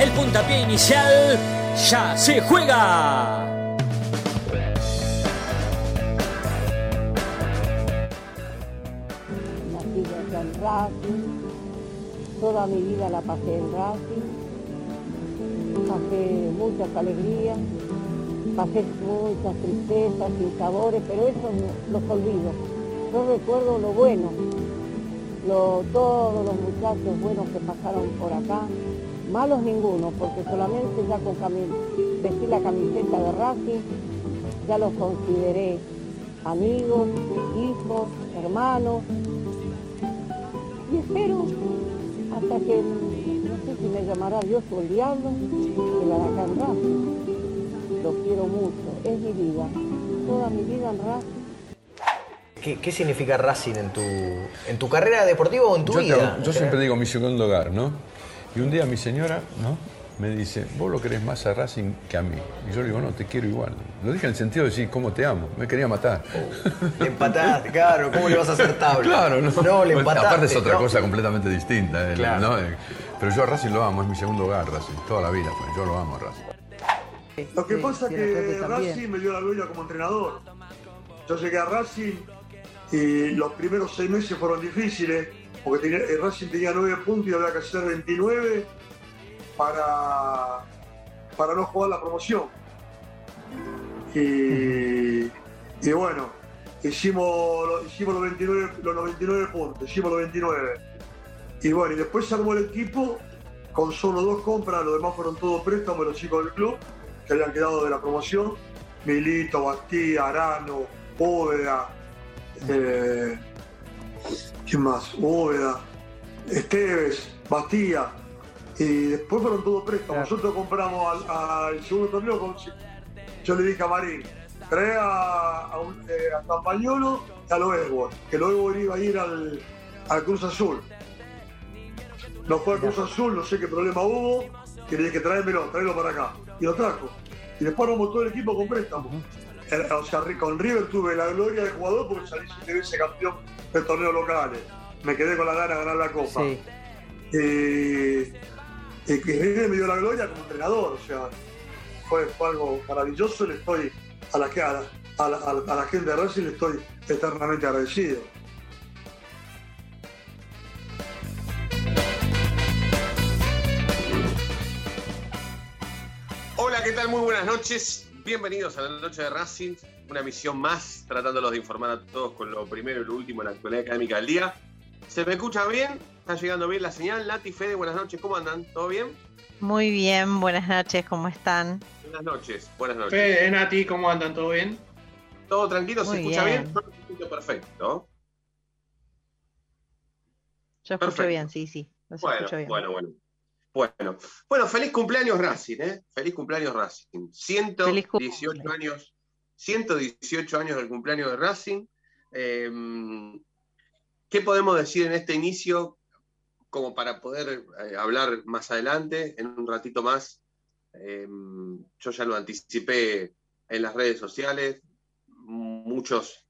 El puntapié inicial ya se juega. Acá en Racing, toda mi vida la pasé en Racing, pasé muchas alegrías, pasé muchas tristezas y sabores, pero eso los olvido. Yo recuerdo lo bueno, lo- todos los muchachos buenos que pasaron por acá, malos ninguno, porque solamente ya con cami- vestir la camiseta de Racing, ya los consideré amigos, hijos, hermanos, y espero hasta que, no sé si me llamará Dios o el diablo, que la de acá en Racing. Lo quiero mucho, es mi vida, toda mi vida en Racing. ¿Qué, qué significa Racing en tu, en tu carrera deportiva o en tu Yo, te- vida? yo siempre digo mi segundo hogar, ¿no? Y un día mi señora, ¿no? Me dice, vos lo querés más a Racing que a mí. Y yo le digo, no, te quiero igual. Lo dije en el sentido de decir, ¿cómo te amo? Me quería matar. Le empataste, claro, ¿cómo le vas a hacer tabla? Claro, no. No, le empataste. Aparte es otra ¿no? cosa completamente distinta. eh, Claro. ¿no? Eh, Pero yo a Racing lo amo, es mi segundo hogar, Racing. Toda la vida fue, yo lo amo a Racing. Lo que pasa es que. Racing me dio la gloria como entrenador. Yo llegué a Racing y los primeros seis meses fueron difíciles, porque tenía- el Racing tenía nueve puntos y había que hacer 29 para, para no jugar la promoción. Y, y bueno, hicimos, hicimos los, 29, los 99 puntos, hicimos los 29. Y bueno, y después se armó el equipo con solo dos compras, los demás fueron todos préstamos de los chicos del club que habían quedado de la promoción. Milito, Bastía, Arano, Bóveda, eh, ¿quién más? Bóveda, Esteves, Bastía. Y después fueron todos préstamos. Nosotros compramos al, al segundo torneo con. Yo le dije a Marín, trae a, a, un- eh, a Campañolo y a que Loesbol iba a ir al, al Cruz Azul. No fue al Cruz Azul, no sé qué problema hubo, que le dije, tráemelo, tráelo para acá. Y lo trajo. Y después armamos todo el equipo con préstamo. Eh, O sea, con River tuve la gloria de jugador porque salí siete veces campeón de torneos locales. Me quedé con la gana de ganar la copa. Sí. Eh, que River me dio la gloria como entrenador, o sea, fue, fue algo maravilloso. Le estoy a la, a la, a la, a la- a la gente de Racing le estoy eternamente agradecido. Hola, ¿qué tal? Muy buenas noches. Bienvenidos a la noche de Racing, una misión más, tratándolos de informar a todos con lo primero y lo último en la actualidad académica del día. ¿Se me escucha bien? ¿Está llegando bien la señal? Nati, Fede, buenas noches, ¿cómo andan? ¿Todo bien? Muy bien, buenas noches, ¿cómo están? Buenas noches, buenas noches. Fede, Nati, ¿cómo andan? ¿Todo bien? ¿Todo tranquilo? ¿Se Muy escucha bien? bien. Yo me escucho perfecto. Yo escucho Perfecto. bien, sí, sí, los Bueno, escucho bien. bueno, bueno. Bueno, bueno, feliz cumpleaños Racing, ¿eh? Feliz cumpleaños Racing. 118 Feliz años, 118 años del cumpleaños de Racing. Eh, ¿Qué podemos decir en este inicio como para poder eh, hablar más adelante, en un ratito más? Eh, yo ya lo anticipé en las redes sociales. Muchos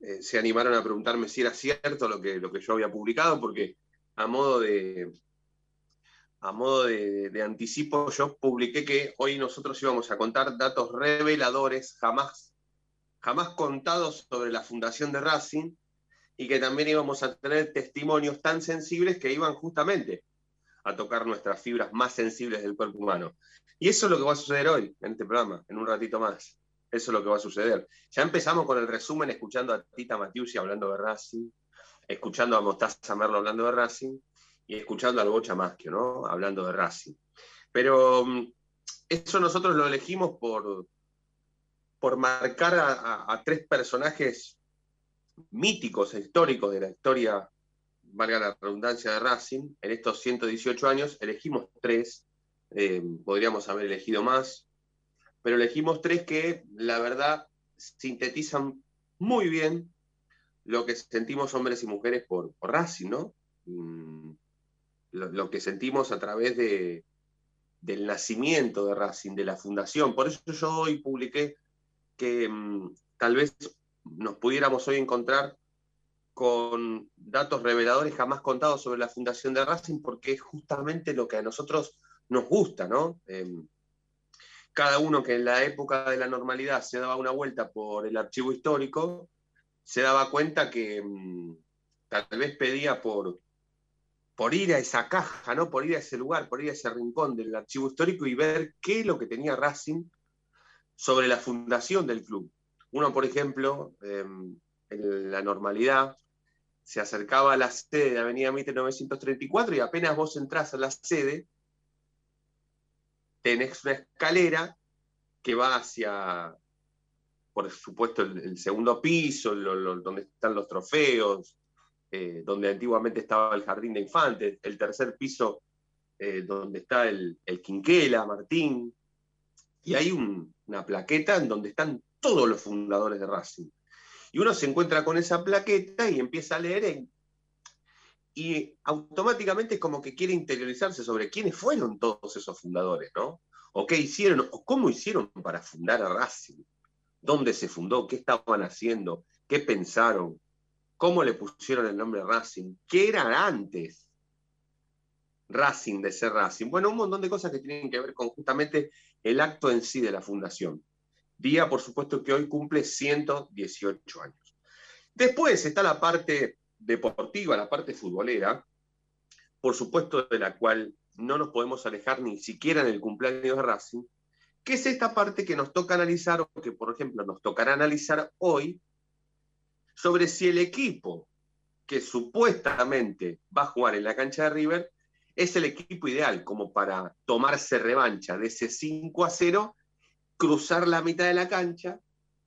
eh, se animaron a preguntarme si era cierto lo que, lo que yo había publicado, porque a modo de, a modo de, anticipo, yo publiqué que hoy nosotros íbamos a contar datos reveladores jamás, jamás contados sobre la fundación de Racing y que también íbamos a tener testimonios tan sensibles que iban justamente a tocar nuestras fibras más sensibles del cuerpo humano. Y eso es lo que va a suceder hoy en este programa, en un ratito más. Eso es lo que va a suceder. Ya empezamos con el resumen escuchando a Tita Matiusi hablando de Racing, escuchando a Mostaza Merlo hablando de Racing y escuchando al Bocha Maschio, ¿no? Hablando de Racing. Pero mm, eso nosotros lo elegimos por, por marcar a, tres personajes míticos e históricos de la historia, valga la redundancia de Racing, en estos 118 años, elegimos tres eh, podríamos haber elegido más, pero elegimos tres que la verdad sintetizan muy bien lo que sentimos hombres y mujeres por, por Racing, ¿no? Mm, lo, que sentimos a través de, del nacimiento de Racing, de la fundación. Por eso yo hoy publiqué que mmm, tal vez nos pudiéramos hoy encontrar con datos reveladores jamás contados sobre la fundación de Racing, porque es justamente lo que a nosotros nos gusta, ¿no? Eh, cada uno que en la época de la normalidad se daba una vuelta por el archivo histórico, se daba cuenta que mmm, tal vez pedía por, por ir a esa caja, ¿no? por ir a ese lugar, por ir a ese rincón del archivo histórico y ver qué es lo que tenía Racing sobre la fundación del club. Uno, por ejemplo, eh, en la normalidad, se acercaba a la sede de Avenida Mitre 934 y apenas vos entras a la sede, tenés una escalera que va hacia, por supuesto, el, segundo piso, donde están los trofeos, eh, donde antiguamente estaba el jardín de infantes, el tercer piso eh, donde está el, el, Quinquela, Martín, y hay un, una plaqueta en donde están todos los fundadores de Racing. Y uno se encuentra con esa plaqueta y empieza a leer y automáticamente es como que quiere interiorizarse sobre quiénes fueron todos esos fundadores, ¿no? O qué hicieron, o cómo hicieron para fundar a Racing, dónde se fundó, qué estaban haciendo, qué pensaron, cómo le pusieron el nombre Racing, qué era antes Racing de ser Racing. Bueno, un montón de cosas que tienen que ver con justamente el acto en sí de la fundación. Día, por supuesto, que hoy cumple 118 años. Después está la parte deportiva, la parte futbolera, por supuesto, de la cual no nos podemos alejar ni siquiera en el cumpleaños de Racing, que es esta parte que nos toca analizar, o que, por ejemplo, nos tocará analizar hoy, sobre si el equipo que supuestamente va a jugar en la cancha de River es el equipo ideal como para tomarse revancha de ese 5 a 0, cruzar la mitad de la cancha,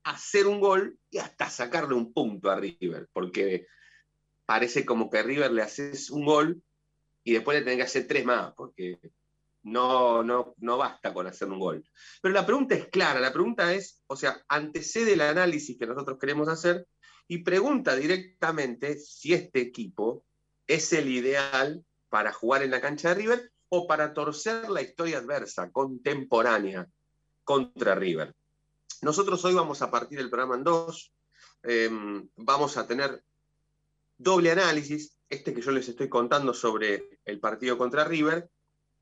hacer un gol y hasta sacarle un punto a River, porque parece como que a River le haces un gol y después le tenés que hacer tres más, porque no, no, no basta con hacer un gol. Pero la pregunta es clara, la pregunta es, o sea, antecede el análisis que nosotros queremos hacer y pregunta directamente si este equipo es el ideal para jugar en la cancha de River o para torcer la historia adversa, contemporánea, contra River. Nosotros hoy vamos a partir el programa en dos, eh, vamos a tener doble análisis, este que yo les estoy contando sobre el partido contra River,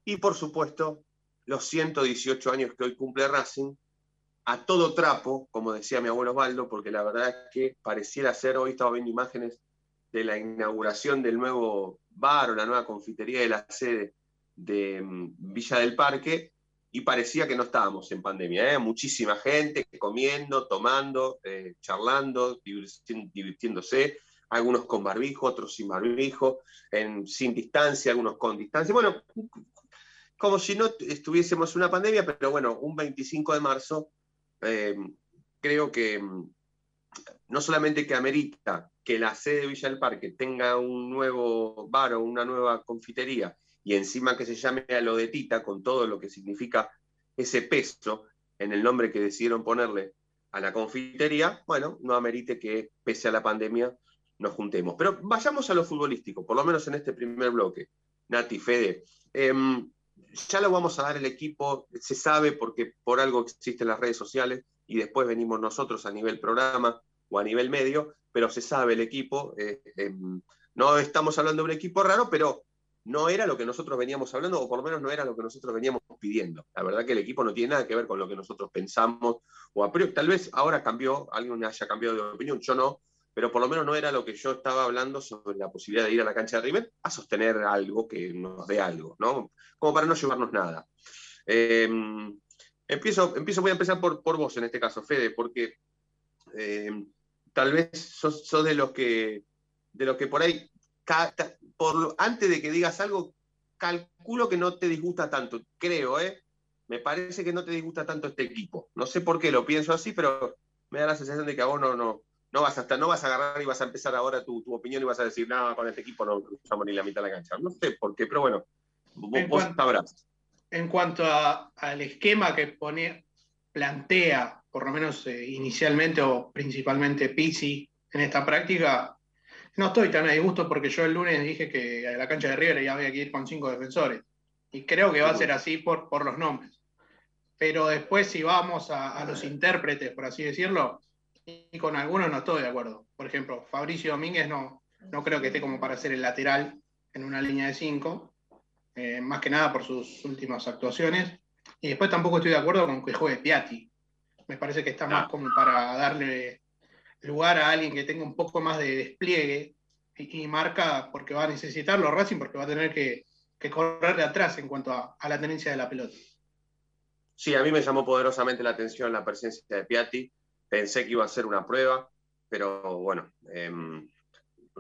y por supuesto los 118 años que hoy cumple Racing, a todo trapo, como decía mi abuelo Osvaldo, porque la verdad es que pareciera ser, hoy estaba viendo imágenes de la inauguración del nuevo bar o la nueva confitería de la sede de um, Villa del Parque, y parecía que no estábamos en pandemia, ¿eh? muchísima gente comiendo, tomando, eh, charlando, divirtiéndose, algunos con barbijo, otros sin barbijo, en, sin distancia, algunos con distancia. Bueno, como si no estuviésemos en una pandemia, pero bueno, un 25 de marzo eh, creo que mm, no solamente que amerita que la sede de Villa del Parque tenga un nuevo bar o una nueva confitería y encima que se llame a lo de Tita con todo lo que significa ese peso en el nombre que decidieron ponerle a la confitería, bueno, no amerite que pese a la pandemia nos juntemos. Pero vayamos a lo futbolístico, por lo menos en este primer bloque. Nati, Fede, eh, ya lo vamos a dar el equipo, se sabe porque por algo existen las redes sociales y después venimos nosotros a nivel programa o a nivel medio, pero se sabe el equipo. Eh, eh, no estamos hablando de un equipo raro, pero no era lo que nosotros veníamos hablando, o por lo menos no era lo que nosotros veníamos pidiendo. La verdad que el equipo no tiene nada que ver con lo que nosotros pensamos, o a priori, tal vez ahora cambió, alguien haya cambiado de opinión, yo no, pero por lo menos no era lo que yo estaba hablando sobre la posibilidad de ir a la cancha de River a sostener algo que nos dé algo, ¿no? Como para no llevarnos nada. Eh, empiezo, empiezo, voy a empezar por, por vos en este caso, Fede, porque eh, tal vez sos, de los que de los que por ahí, antes de que digas algo, calculo que no te disgusta tanto, creo, ¿eh? Me parece que no te disgusta tanto este equipo. No sé por qué lo pienso así, pero me da la sensación de que a vos no, no, no vas a estar, no vas a agarrar y vas a empezar ahora tu, tu opinión y vas a decir, no, con este equipo no cruzamos ni la mitad de la cancha. No sé por qué, pero bueno, vos, vos sabrás. en cuanto al esquema que pone, plantea, por lo menos eh, inicialmente o principalmente Pizzi en esta práctica, no estoy tan a disgusto porque yo el lunes dije que a la cancha de River ya había que ir con cinco defensores. Y creo que va a ser así por, por los nombres. Pero después, si vamos a, los intérpretes, por así decirlo, y con algunos no estoy de acuerdo. Por ejemplo, Fabricio Domínguez no, no creo que esté como para ser el lateral en una línea de cinco, eh, más que nada por sus últimas actuaciones. Y después tampoco estoy de acuerdo con que juegue Piatti. Me parece que está más como para darle lugar a alguien que tenga un poco más de despliegue y, marca porque va a necesitarlo Racing, porque va a tener que, correr de atrás en cuanto a, la tenencia de la pelota. Sí, a mí me llamó poderosamente la atención la presencia de Piatti. Pensé que iba a ser una prueba, pero bueno, em,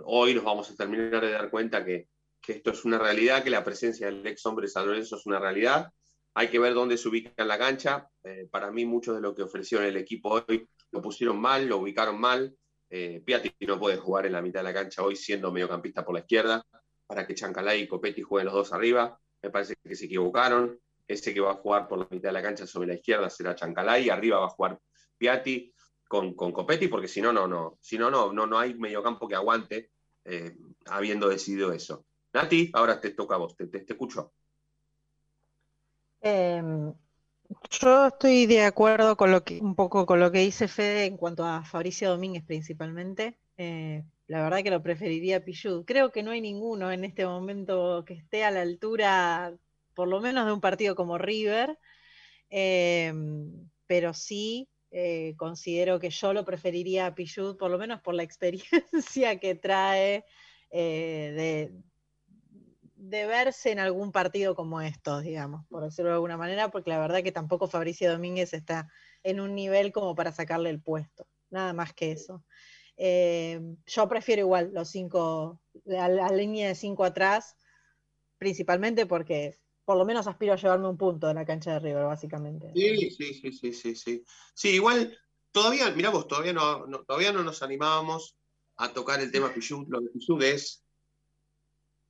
hoy nos vamos a terminar de dar cuenta que, esto es una realidad, que la presencia del ex hombre San Lorenzo es una realidad. Hay que ver dónde se ubica en la cancha. Eh, para mí, mucho de lo que ofrecieron el equipo hoy lo pusieron mal, lo ubicaron mal. Eh, Piatti no puede jugar en la mitad de la cancha hoy siendo mediocampista por la izquierda, para que Chancalay y Copetti jueguen los dos arriba. Me parece que se equivocaron. Ese que va a jugar por la mitad de la cancha sobre la izquierda será Chancalay, arriba va a jugar Piatti con, con Copetti, porque si no, no, no, si no, no, no, no hay mediocampo que aguante eh, habiendo decidido eso. Nati, ahora te toca a vos, te, te, escucho. Em, yo estoy de acuerdo con lo que, un poco con lo que dice Fede en cuanto a Fabricio Domínguez principalmente. Eh, la verdad que lo preferiría a Creo que no hay ninguno en este momento que esté a la altura, por lo menos de un partido como River. Em, pero sí eh, considero que yo lo preferiría a Pichud, por lo menos por la experiencia que trae eh, de, de verse en algún partido como estos, digamos, por decirlo de alguna manera, porque la verdad que tampoco Fabricio Domínguez está en un nivel como para sacarle el puesto, nada más que eso. Eh, yo prefiero igual los cinco, la, la línea de cinco atrás, principalmente porque por lo menos aspiro a llevarme un punto de la cancha de River, básicamente. Sí, sí, sí, sí, sí, sí. Sí, igual, todavía, mirá vos, todavía no, todavía no nos animábamos a tocar el tema Pichut. Lo de Pichut es,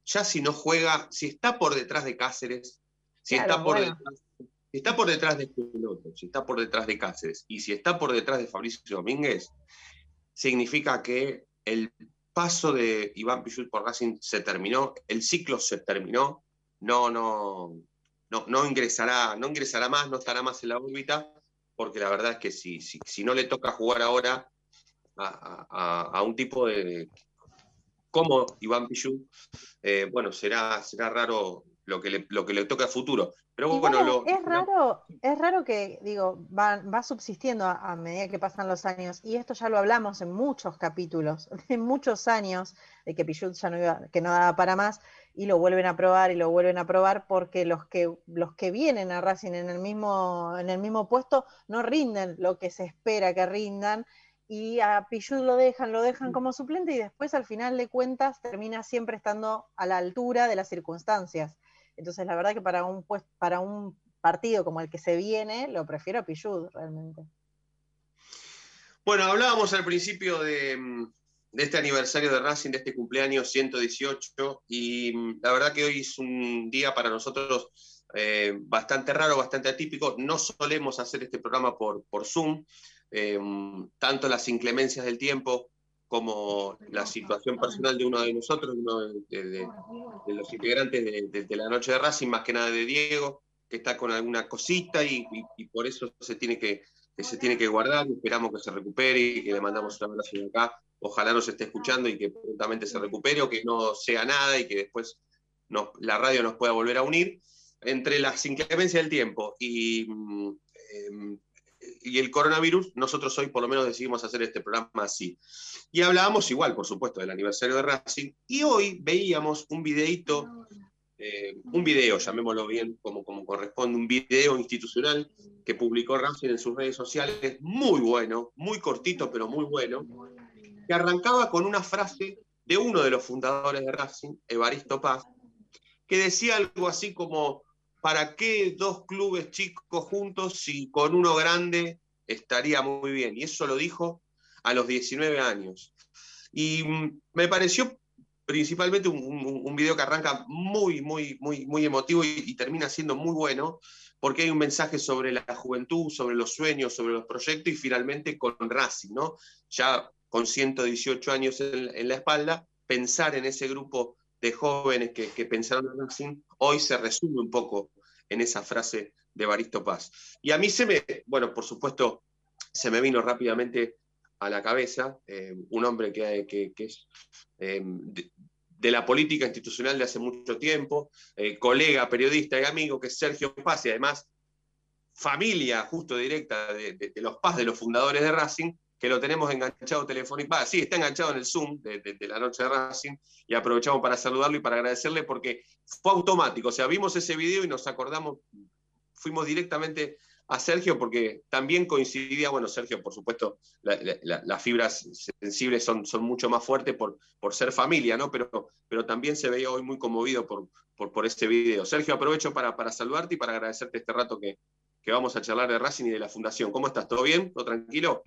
ya si no juega, si está por detrás de Cáceres, si está por detrás, si está por detrás de Peloto, si está por detrás de Cáceres y si está por detrás de Fabricio Domínguez, significa que el paso de Iván Pichut por Racing se terminó, el ciclo se terminó no, no, no, no, ingresará, no ingresará más, no estará más en la órbita, porque la verdad es que si, si, si no le toca jugar ahora a, un tipo de como Iván Pichu, eh, bueno, será, será raro lo que le, lo que le toca a futuro. Pero bueno, es raro, es raro que, digo, va, va subsistiendo a, medida que pasan los años, y esto ya lo hablamos en muchos capítulos, en muchos años, de que Pichut ya no iba, que no daba para más, y lo vuelven a probar y lo vuelven a probar porque los que, los que vienen a Racing en el, mismo, en el mismo puesto no rinden lo que se espera que rindan y a Pichud lo dejan, lo dejan como suplente y después al final de cuentas termina siempre estando a la altura de las circunstancias. Entonces la verdad que para un, pues, para un partido como el que se viene, lo prefiero a Pichud realmente. Bueno, hablábamos al principio de, mm, de este aniversario de Racing, de este cumpleaños 118, y mm, la verdad que hoy es un día para nosotros eh, bastante raro, bastante atípico. No solemos hacer este programa por, por Zoom, eh, tanto las inclemencias del tiempo como la situación personal de uno de nosotros, uno de, los integrantes de, la noche de Racing, más que nada de Diego, que está con alguna cosita y, por eso se tiene que, se tiene que guardar, esperamos que se recupere y que le mandamos un abrazo de acá ojalá nos esté escuchando y que prontamente se recupere o que no sea nada y que después la radio nos pueda volver a unir. Entre las inclemencias del tiempo y, mm, em, y el coronavirus, nosotros hoy por lo menos decidimos hacer este programa así. Y hablábamos igual, por supuesto, del aniversario de Racing, y hoy veíamos un videito, eh, un video, llamémoslo bien como, como corresponde, un video institucional que publicó Racing en sus redes sociales, muy bueno, muy cortito, pero muy bueno, que arrancaba con una frase de uno de los fundadores de Racing, Evaristo Paz, que decía algo así como, ¿para qué dos clubes chicos juntos si con uno grande estaría muy bien? Y eso lo dijo a los 19 años. Y mm, me pareció principalmente un, video que arranca muy, muy, muy, muy emotivo y, termina siendo muy bueno, porque hay un mensaje sobre la juventud, sobre los sueños, sobre los proyectos y finalmente con Racing, ¿no? Ya con 118 años en, la espalda, pensar en ese grupo de jóvenes que, que pensaron en Racing, hoy se resume un poco en esa frase de Baristo Paz. Y a mí se me, bueno, por supuesto, se me vino rápidamente a la cabeza eh, un hombre que, es eh, de, la política institucional de hace mucho tiempo, eh, colega, periodista y amigo, que es Sergio Paz, y además familia justo directa de, los Paz, de los fundadores de Racing, que lo tenemos enganchado telefónicamente. Sí, está enganchado en el Zoom de, la noche de Racing y aprovechamos para saludarlo y para agradecerle porque fue automático. O sea, vimos ese video y nos acordamos, fuimos directamente a Sergio porque también coincidía, bueno, Sergio, por supuesto, las fibras sensibles son, son mucho más fuertes por, por ser familia, ¿no? Pero, pero también se veía hoy muy conmovido por, por, este video. Sergio, aprovecho para, para saludarte y para agradecerte este rato que, vamos a charlar de Racing y de la Fundación. ¿Cómo estás? ¿Todo bien? ¿Todo tranquilo?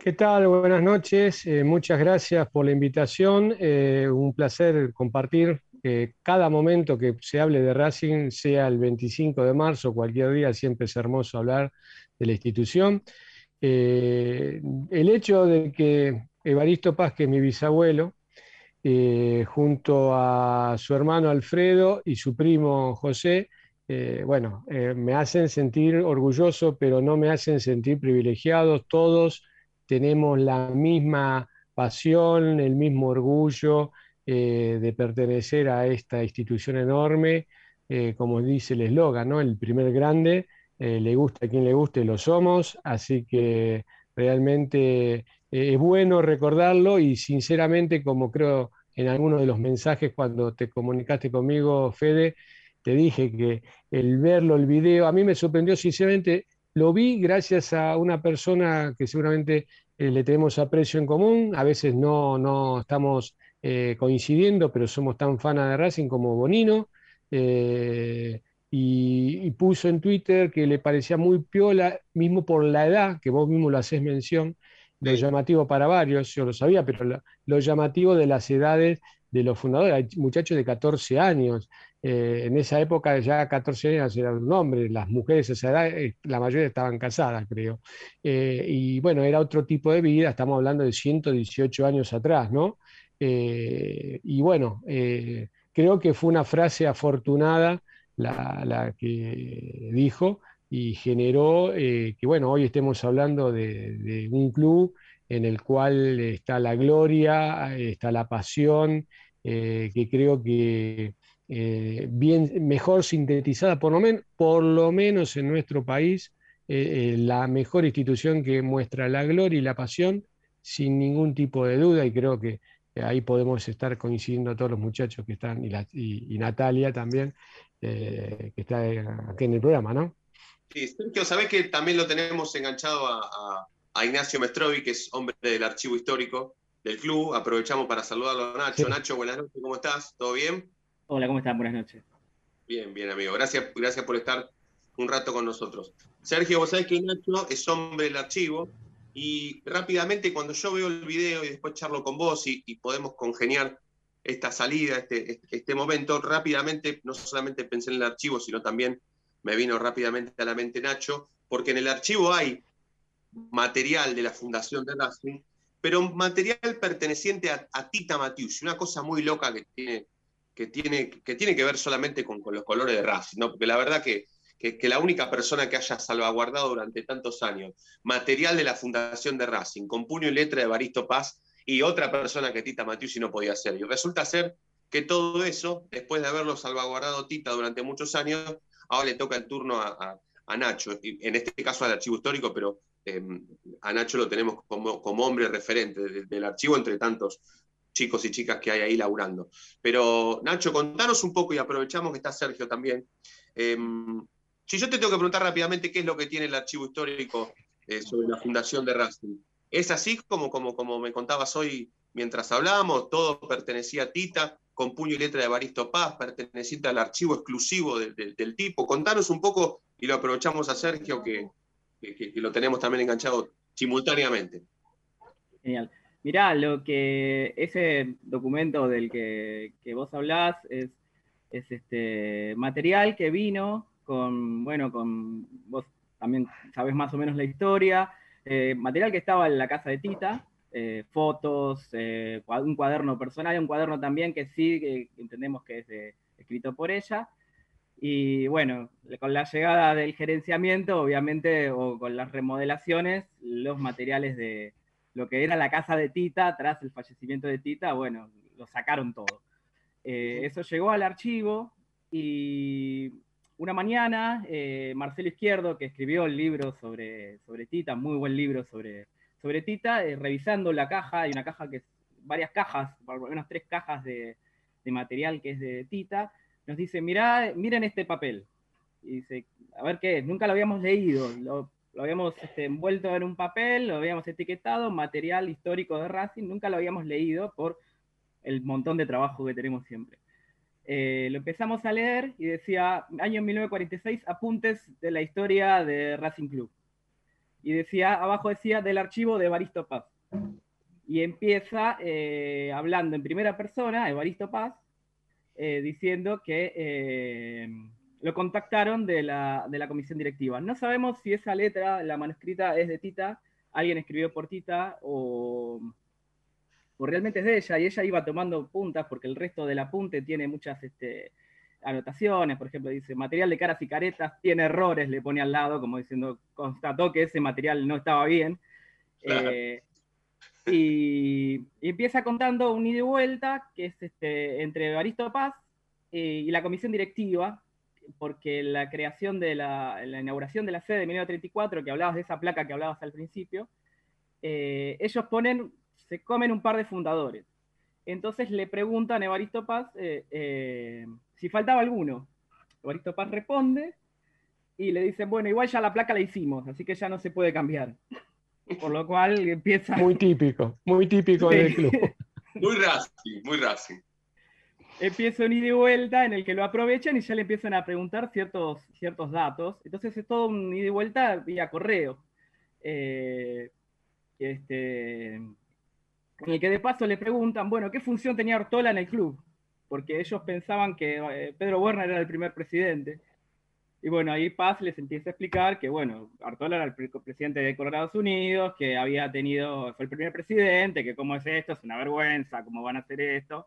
¿Qué tal? Buenas noches. Eh, muchas gracias por la invitación. Eh, un placer compartir que cada momento que se hable de Racing, sea el 25 de marzo, cualquier día, siempre es hermoso hablar de la institución. Eh, el hecho de que Evaristo Paz, que es mi bisabuelo, eh, junto a su hermano Alfredo y su primo José, eh, bueno, me hacen sentir orgulloso, pero no me hacen sentir privilegiados. Todos tenemos la misma pasión, el mismo orgullo, eh, de pertenecer a esta institución enorme, eh, como dice el eslogan, ¿no? el primer grande, eh, le gusta a quien le guste, lo somos, así que realmente es bueno recordarlo y sinceramente, como creo en algunos de los mensajes cuando te comunicaste conmigo, Fede, te dije que el verlo, el video, a mí me sorprendió sinceramente, lo vi gracias a una persona que seguramente le tenemos aprecio en común, a veces no, no estamos eh, coincidiendo, pero somos tan fanas de Racing como Bonino, eh, y, puso en Twitter que le parecía muy piola, mismo por la edad, que vos mismo lo haces mención, lo llamativo para varios, yo lo sabía, pero lo, llamativo de las edades de los fundadores, hay muchachos de 14 años, eh, en esa época ya 14 años era un hombre, las mujeres a esa edad, la mayoría estaban casadas, creo. y bueno, era otro tipo de vida, estamos hablando de 118 años atrás, ¿no? Eh, y bueno, eh, creo que fue una frase afortunada la, que dijo y generó eh, que, bueno, hoy estemos hablando de, un club en el cual está la gloria, está la pasión, que creo que bien, mejor sintetizada, por lo, por lo menos en nuestro país, la mejor institución que muestra la gloria y la pasión sin ningún tipo de duda y creo que ahí podemos estar coincidiendo todos los muchachos que están, y, Natalia también, eh, que está aquí en el programa, ¿no? Sí, Sergio, sabés que también lo tenemos enganchado a, Ignacio Mestrovi, que es hombre del archivo histórico del club. Aprovechamos para saludarlo a Nacho. Nacho, buenas noches, ¿cómo estás? ¿Todo bien? Hola, ¿cómo están? Buenas noches. Bien, bien, amigo. Gracias, gracias por estar un rato con nosotros. Sergio, vos sabés que Nacho es hombre del archivo, y rápidamente, cuando yo veo el video y después charlo con vos y, podemos congeniar esta salida, este, este, este, momento, rápidamente no solamente pensé en el archivo, sino también me vino rápidamente a la mente Nacho, porque en el archivo hay material de la Fundación de Racing, pero material perteneciente a, Tita Matius, una cosa muy loca que tiene que, tiene, que, tiene que ver solamente con, los colores de Racing, ¿no? porque la verdad que que, la única persona que haya salvaguardado durante tantos años material de la Fundación de Racing, con puño y letra de Baristo Paz, y otra persona que Tita Matiusi no podía hacer. Y resulta ser que todo eso, después de haberlo salvaguardado Tita durante muchos años, ahora le toca el turno a, Nacho, en este caso al archivo histórico, pero em, a Nacho lo tenemos como, hombre referente del, archivo entre tantos chicos y chicas que hay ahí laburando. Pero Nacho, contanos un poco y aprovechamos que está Sergio también. Em, si yo te tengo que preguntar rápidamente qué es lo que tiene el archivo histórico eh, sobre la fundación de Racing, ¿es así como, como, como me contabas hoy mientras hablábamos? Todo pertenecía a Tita, con puño y letra de Baristo Paz, perteneciente al archivo exclusivo del tipo. Contanos un poco y lo aprovechamos a Sergio, que, lo tenemos también enganchado simultáneamente. Genial. Mirá, lo que ese documento del que, vos hablás es, es, este material que vino con, bueno, con vos también sabés más o menos la historia, eh, material que estaba en la casa de Tita, eh, fotos, eh, un cuaderno personal, un cuaderno también que sí, que entendemos que es escrito por ella. Y bueno, con la llegada del gerenciamiento, obviamente, o con las remodelaciones, los materiales de lo que era la casa de Tita, tras el fallecimiento de Tita, bueno, lo sacaron todo. eso llegó al archivo y una mañana, eh, Marcelo Izquierdo, que escribió el libro sobre, sobre Tita, muy buen libro sobre, sobre Tita, eh, revisando la caja, hay una caja que es, varias cajas, menos tres cajas de, material que es de Tita, nos dice, mirá, miren este papel. Y dice, a ver qué es, nunca lo habíamos leído, lo, habíamos este, envuelto en un papel, lo habíamos etiquetado, material histórico de Racing, nunca lo habíamos leído por el montón de trabajo que tenemos siempre. Eh, lo empezamos a leer y decía, año 1946, apuntes de la historia de Racing Club. Y decía, abajo decía, del archivo de Evaristo Paz. Y empieza eh, hablando en primera persona, Evaristo Paz, eh, diciendo que lo contactaron de la, de la comisión directiva. No sabemos si esa letra, la manuscrita, es de Tita, alguien escribió por Tita o o realmente es de ella, y ella iba tomando puntas porque el resto del apunte tiene muchas este, anotaciones, por ejemplo, dice material de caras y caretas, tiene errores, le pone al lado, como diciendo, constató que ese material no estaba bien. Eh, y, empieza contando un ida y vuelta, que es este, entre Evaristo Paz eh, y la comisión directiva, porque la creación de la, inauguración de la sede de 1934, que hablabas de esa placa que hablabas al principio, eh, ellos ponen se comen un par de fundadores. Entonces le preguntan a Evaristo Paz eh, eh, si faltaba alguno. Evaristo Paz responde y le dicen, bueno, igual ya la placa la hicimos, así que ya no se puede cambiar. Por lo cual empieza... Muy típico, muy típico del club. Muy Racing, muy Racing. Empieza un ida y vuelta en el que lo aprovechan y ya le empiezan a preguntar ciertos, ciertos datos. Entonces es todo un ida y vuelta vía correo. Eh, este, en el que de paso le preguntan, bueno, ¿qué función tenía Artola en el club? Porque ellos pensaban que eh, Pedro Werner era el primer presidente. Y bueno, ahí Paz les empieza a explicar que, bueno, Artola era el presidente de Estados Unidos, que había tenido, fue el primer presidente, que cómo es esto, es una vergüenza, cómo van a hacer esto.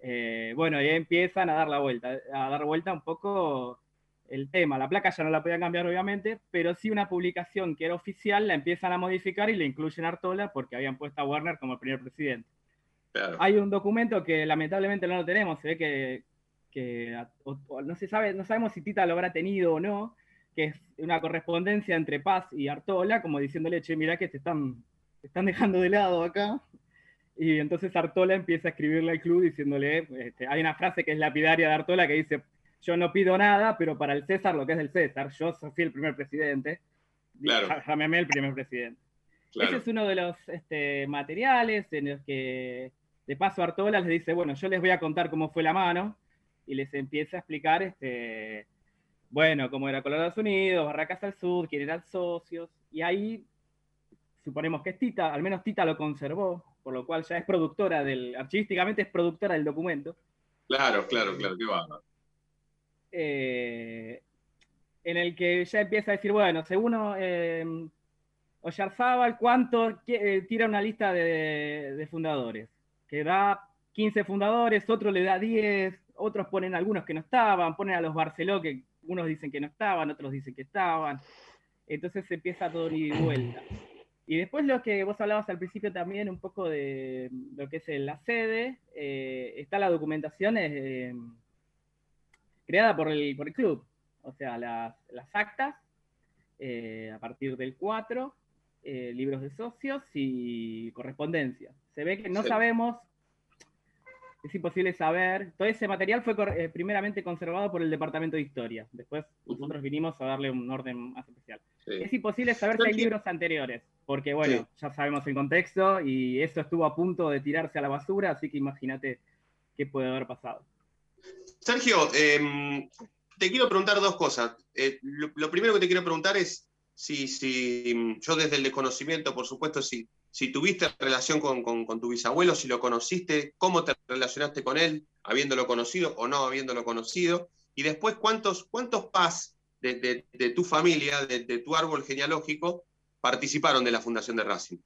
Eh, bueno, y ahí empiezan a dar la vuelta, a dar vuelta un poco el tema. La placa ya no la podían cambiar, obviamente, pero sí una publicación que era oficial la empiezan a modificar y le incluyen a Artola porque habían puesto a Warner como el primer presidente. Hay un documento que lamentablemente no lo tenemos, se ve que, no se sabe, no sabemos si Tita lo habrá tenido o no, que es una correspondencia entre Paz y Artola, como diciéndole, che, mirá que te están, están dejando de lado acá. Y entonces Artola empieza a escribirle al club diciéndole, este, hay una frase que es lapidaria de Artola que dice, yo no pido nada, pero para el César lo que es del César, yo soy el primer presidente, claro. llámeme el primer presidente. Ese es uno de los este, materiales en los que, de paso, Artola les dice, bueno, yo les voy a contar cómo fue la mano, y les empieza a explicar, este, bueno, cómo era Colorado Unidos, Barracas al Sur, quién eran socios, y ahí suponemos que es Tita, al menos Tita lo conservó, por lo cual ya es productora del, archivísticamente es productora del documento. Claro, claro, claro, qué va. Eh, en el que ya empieza a decir, bueno, según eh, Oyarzábal, ¿cuánto eh, tira una lista de, fundadores? Que da 15 fundadores, otro le da 10, otros ponen algunos que no estaban, ponen a los Barceló que unos dicen que no estaban, otros dicen que estaban. Entonces se empieza todo y vuelta. Y después lo que vos hablabas al principio también, un poco de lo que es la sede, está la documentación creada por el, por el club. O sea, las, actas eh, a partir del 4, eh, libros de socios y correspondencia. Se ve que no sabemos, es imposible saber. Todo ese material fue eh, primeramente conservado por el Departamento de Historia. Después nosotros vinimos a darle un orden más especial. Es imposible saber si hay libros anteriores, porque bueno, ya sabemos el contexto y eso estuvo a punto de tirarse a la basura, así que imagínate qué puede haber pasado. Sergio, em, te quiero preguntar dos cosas. Eh, lo, primero que te quiero preguntar es si, si, yo desde el desconocimiento, por supuesto, si, si tuviste relación con, tu bisabuelo, si lo conociste, cómo te relacionaste con él, habiéndolo conocido o no habiéndolo conocido, y después cuántos, cuántos paz de, tu familia, de, tu árbol genealógico, participaron de la fundación de Racing.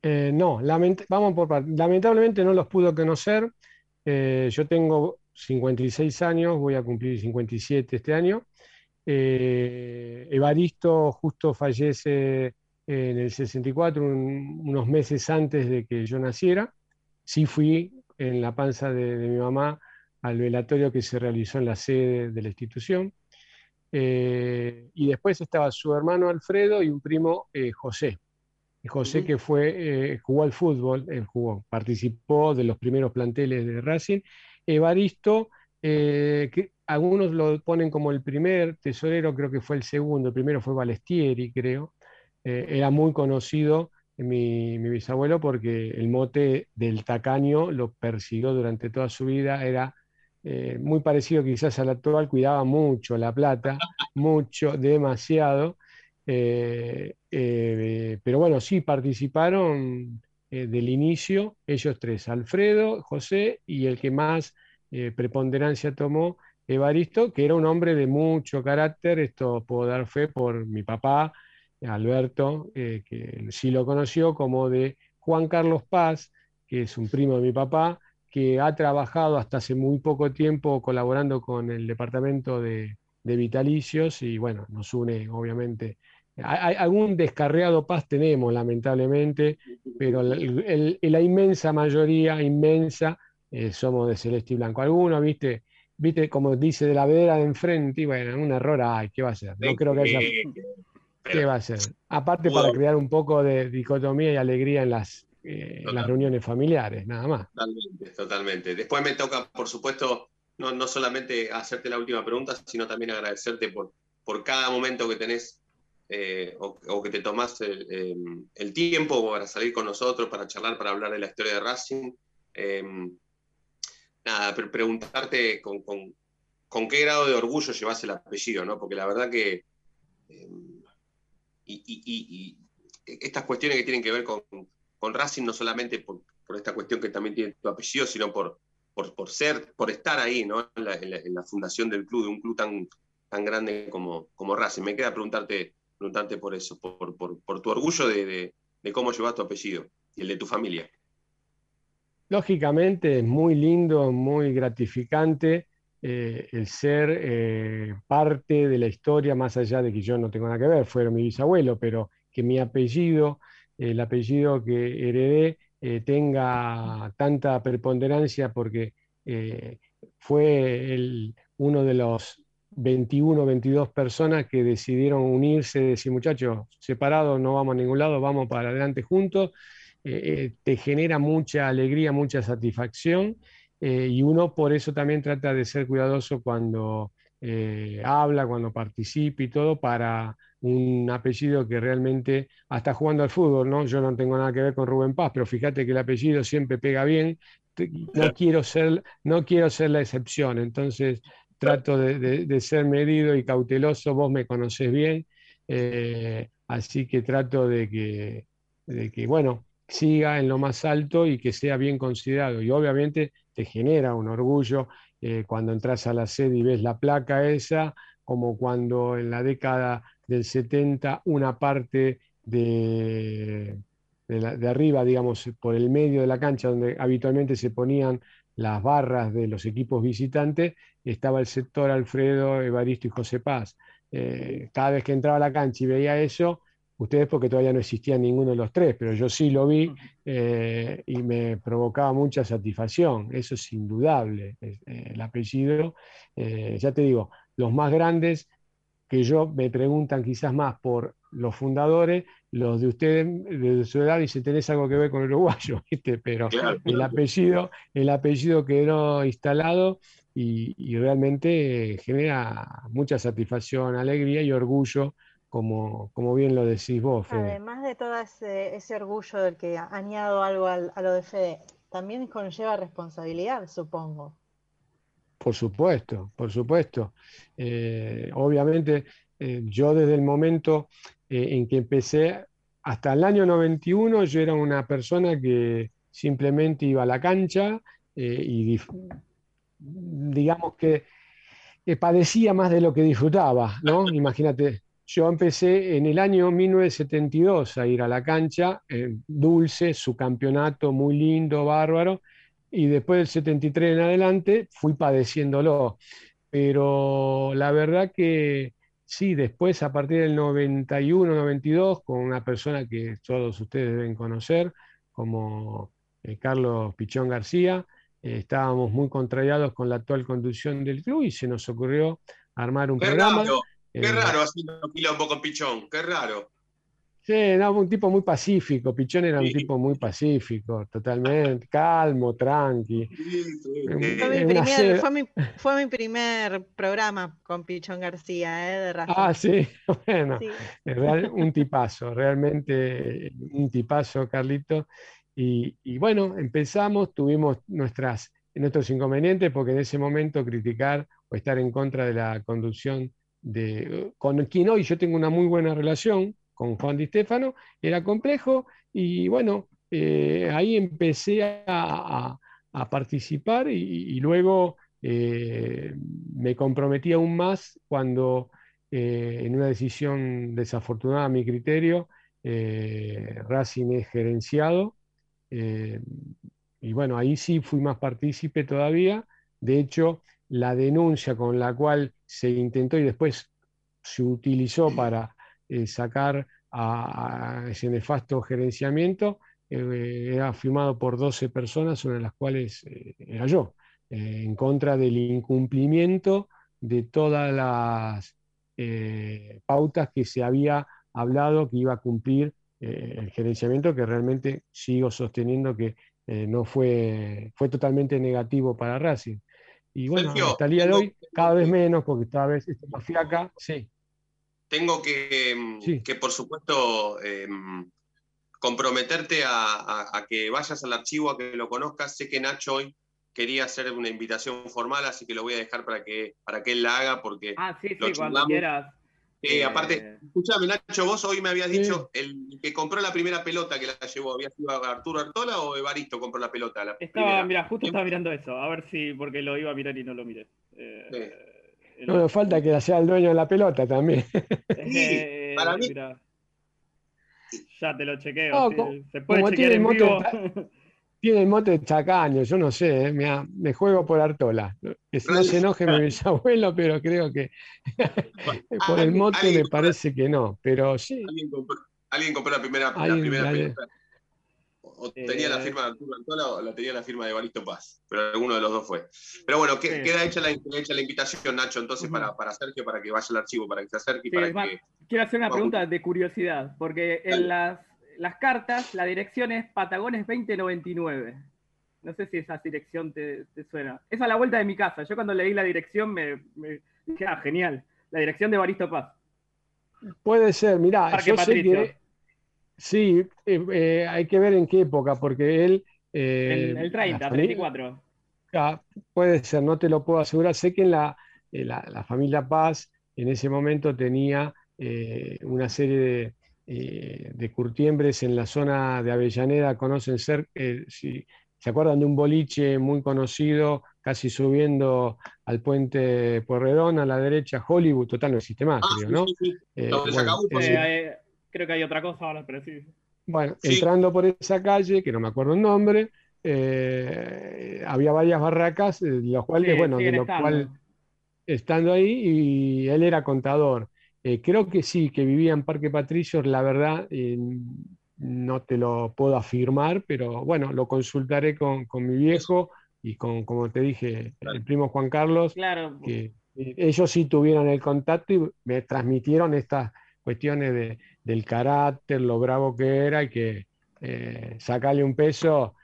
Eh, no, vamos por lamentablemente no los pudo conocer. Eh, yo tengo 56 años, voy a cumplir 57 este año. Eh, Evaristo justo fallece en el 64, unos meses antes de que yo naciera. Sí fui en la panza de, mi mamá al velatorio que se realizó en la sede de la institución. Eh, y después estaba su hermano Alfredo y un primo eh, José. José que fue, eh, jugó al fútbol, él jugó, participó de los primeros planteles de Racing. Evaristo, que algunos lo ponen como el primer tesorero, creo que fue el segundo, el primero fue Balestieri, creo. Eh, era muy conocido mi, bisabuelo porque el mote del tacaño lo persiguió durante toda su vida, era eh, muy parecido quizás al actual, cuidaba mucho la plata, mucho, demasiado, eh, pero bueno, sí participaron del inicio ellos tres, Alfredo, José y el que más preponderancia tomó, Evaristo, que era un hombre de mucho carácter, esto puedo dar fe por mi papá, Alberto, eh, que sí lo conoció, como de Juan Carlos Paz, que es un primo de mi papá, que ha trabajado hasta hace muy poco tiempo colaborando con el departamento de, vitalicios y bueno, nos une obviamente. Hay, algún descarreado paz tenemos, lamentablemente, pero la, inmensa mayoría, inmensa, eh, somos de celeste y blanco. Algunos, viste, viste, como dice de la vedera de enfrente, y bueno, un error hay, ¿qué va a ser? No creo que haya... ¿Qué va a ser? Aparte para crear un poco de dicotomía y alegría en las, eh, las reuniones familiares, nada más. Totalmente, totalmente. Después me toca, por supuesto, no, no solamente hacerte la última pregunta, sino también agradecerte por, por cada momento que tenés eh, o, que te tomás el, tiempo para salir con nosotros, para charlar, para hablar de la historia de Racing. Em, nada, preguntarte con, con, qué grado de orgullo llevas el apellido, ¿no? Porque la verdad que em, y, estas cuestiones que tienen que ver con, Racing, no solamente por, esta cuestión que también tiene tu apellido, sino por, por, ser, por estar ahí, ¿no? En la, fundación del club, de un club tan, tan grande como, como Racing. Me queda preguntarte, preguntarte por eso, por, tu orgullo de, cómo llevas tu apellido y el de tu familia. Lógicamente es muy lindo, muy gratificante eh, el ser eh, parte de la historia, más allá de que yo no tengo nada que ver, fueron mi bisabuelo, pero que mi apellido, el apellido que heredé, eh, tenga tanta preponderancia porque fue uno de los 21, 22 personas que decidieron unirse, decir, muchachos, separados no vamos a ningún lado, vamos para adelante juntos, te genera mucha alegría, mucha satisfacción eh, y uno por eso también trata de ser cuidadoso cuando eh, habla, cuando participa y todo, para un apellido que realmente, hasta jugando al fútbol, ¿no? Yo no tengo nada que ver con Rubén Paz, pero fíjate que el apellido siempre pega bien, no quiero ser, no quiero ser la excepción, entonces trato de, ser medido y cauteloso, vos me conocés bien, eh, así que trato de que, de que, bueno, siga en lo más alto y que sea bien considerado. Y obviamente te genera un orgullo eh, cuando entras a la sede y ves la placa esa, como cuando en la década del 70 una parte de, de, arriba, digamos, por el medio de la cancha, donde habitualmente se ponían las barras de los equipos visitantes, estaba el sector Alfredo, Evaristo y José Paz. Eh, cada vez que entraba a la cancha y veía eso, ustedes porque todavía no existía ninguno de los tres, pero yo sí lo vi eh, y me provocaba mucha satisfacción, eso es indudable, eh, el apellido, eh, ya te digo, los más grandes que yo me preguntan quizás más por los fundadores, los de ustedes de su edad dicen, tenés algo que ver con el uruguayo, ¿viste? pero el apellido, el apellido quedó instalado y, y realmente genera mucha satisfacción, alegría y orgullo como, bien lo decís vos, Fede. Además de todo ese, orgullo del que añado algo a, lo de Fede, también conlleva responsabilidad, supongo. Por supuesto, por supuesto. Eh, obviamente, eh, yo desde el momento eh, en que empecé hasta el año 91 yo era una persona que simplemente iba a la cancha y digamos que padecía más de lo que disfrutaba, ¿no? Imagínate, yo empecé en el año 1972 a ir a la cancha, dulce, su campeonato muy lindo, bárbaro, y después del 73 en adelante fui padeciéndolo. Pero la verdad que sí, después a partir del 91, 92, con una persona que todos ustedes deben conocer, como eh, Carlos Pichón García, eh, estábamos muy contrariados con la actual conducción del club y se nos ocurrió armar un programa. Qué eh, raro haciendo quilombo con Pichón, qué raro. Sí, no, un tipo muy pacífico. Pichón era un tipo muy pacífico, totalmente, calmo, tranqui. Fue, mi primer, programa con Pichón García, ¿eh? De Ah, sí, bueno, un tipazo, realmente un tipazo, Carlito. Y, y, bueno, empezamos, tuvimos nuestras, nuestros inconvenientes, porque en ese momento criticar o estar en contra de la conducción de, con quien hoy yo tengo una muy buena relación, con Juan Di Stefano, era complejo y bueno, eh, ahí empecé a, participar y, luego eh, me comprometí aún más cuando eh, en una decisión desafortunada a mi criterio, Racing es gerenciado y bueno, ahí sí fui más partícipe todavía. De hecho, la denuncia con la cual se intentó y después se utilizó para eh, sacar a, ese nefasto gerenciamiento eh, era firmado por 12 personas, de las cuales eh, era yo, en contra del incumplimiento de todas las pautas que se había hablado que iba a cumplir el gerenciamiento, que realmente sigo sosteniendo que no fue, fue totalmente negativo para Racing. Y bueno, hasta el día de hoy, cada vez menos, porque cada vez está más fiaca, sí. Tengo que, mm, que por supuesto, em, comprometerte a, que vayas al archivo, a que lo conozcas. Sé que Nacho hoy quería hacer una invitación formal, así que lo voy a dejar para que, para que él la haga, porque ah, sí, sí, cuando quieras. Eh, aparte, escúchame, Nacho, vos hoy me habías dicho, el que compró la primera pelota que la llevó, ¿había sido Arturo Artola o Evaristo compró la pelota? estaba, mira, justo estaba mirando eso, a ver si, porque lo iba a mirar y no lo miré. Eh, no me falta que sea el dueño de la pelota también. Eh, para mí. ya te lo chequeo. se puede chequear en vivo. tiene el mote de chacaño, yo no sé, eh, me, juego por Artola. Que no se enoje mi bisabuelo, pero creo que por el mote me parece que no, pero sí. Alguien compró, la primera, la primera pelota o tenía la eh, firma de Arturo Antola o la tenía la firma de Balisto Paz, pero alguno de los dos fue. Pero bueno, queda hecha la, hecha la, invitación, Nacho, entonces para, para, Sergio, para que vaya al archivo, para que se acerque. Quiero hacer una pregunta de curiosidad, porque en las, las cartas la dirección es Patagones 2099. No sé si esa dirección te, suena. Es a la vuelta de mi casa. Yo cuando leí la dirección me, dije, ah, genial. La dirección de Baristo Paz. Puede ser, mirá, yo sé que Sí, eh, eh, hay que ver en qué época, porque él... Eh, el, 30, 34. puede ser, no te lo puedo asegurar. Sé que en la, la, familia Paz en ese momento tenía una serie de, de, curtiembres en la zona de Avellaneda, conocen ser, si se acuerdan de un boliche muy conocido, casi subiendo al puente Porredón a la derecha, Hollywood, total no existe más, ah, creo, ¿no? Sí, creo que hay otra cosa ahora, pero sí. Bueno, entrando por esa calle, que no me acuerdo el nombre, eh, había varias barracas, de los cuales, bueno, de lo cual estando ahí, y él era contador. Eh, creo que sí, que vivía en Parque Patricios, la verdad, eh, no te lo puedo afirmar, pero bueno, lo consultaré con, mi viejo y con, como te dije, el primo Juan Carlos, claro. que ellos sí tuvieron el contacto y me transmitieron estas cuestiones de, del carácter, lo bravo que era y que eh, sacarle un peso.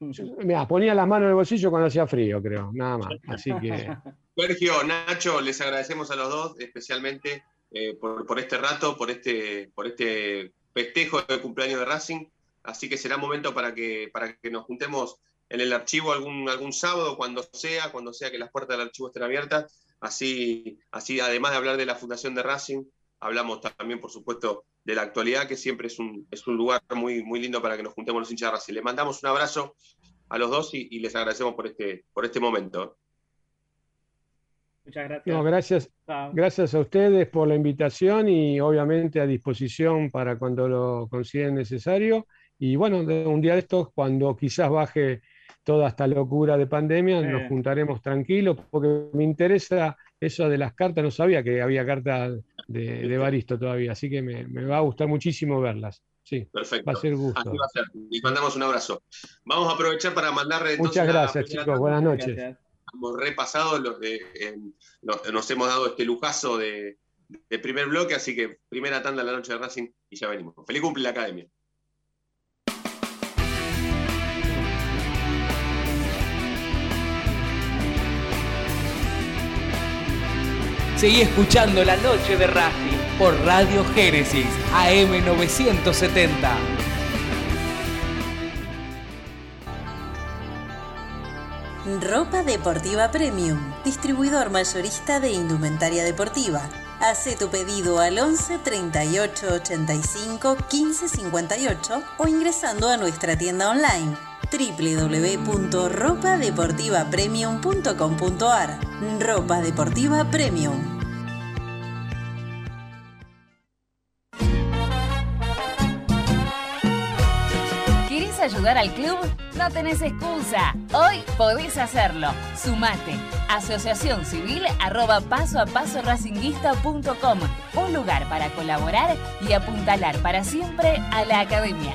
Mira, ponía las manos en el bolsillo cuando hacía frío, creo, nada más. Así que. Sergio, Nacho, les agradecemos a los dos, especialmente eh, por, este rato, por este, por este festejo de cumpleaños de Racing. Así que será momento para que, para que nos juntemos en el archivo algún, algún sábado, cuando sea, cuando sea que las puertas del archivo estén abiertas. Así, así, además de hablar de la fundación de Racing, hablamos también, por supuesto, de la actualidad, que siempre es un, es un lugar muy, muy lindo para que nos juntemos los hinchas de Racing. Les mandamos un abrazo a los dos y, y les agradecemos por este, por este momento. Muchas gracias. No, gracias, gracias a ustedes por la invitación y obviamente a disposición para cuando lo consideren necesario. Y bueno, de un día de estos, cuando quizás baje toda esta locura de pandemia, nos Eh. juntaremos tranquilos, porque me interesa eso de las cartas, no sabía que había cartas de, de Baristo todavía, así que me, me va a gustar muchísimo verlas. Sí, Perfecto. va a ser gusto. Así va a ser. Les mandamos un abrazo. Vamos a aprovechar para mandarle Muchas gracias, chicos. Buenas noches. Gracias. Hemos repasado, lo- eh, eh, no- nos hemos dado este lujazo de, de primer bloque, así que primera tanda de la noche de Racing y ya venimos. Feliz cumple la academia. Seguí escuchando La Noche de Racing por Radio Génesis AM970. Ropa Deportiva Premium, distribuidor mayorista de indumentaria deportiva. Hace tu pedido al 11 38 85 15 58 o ingresando a nuestra tienda online www.ropadeportivapremium.com.ar Ropa Deportiva Premium. ¿Querés ayudar al club? No tenés excusa. Hoy podés hacerlo. Sumate. Asociación Civil arroba paso a paso racinguista.com. Un lugar para colaborar y apuntalar para siempre a la academia.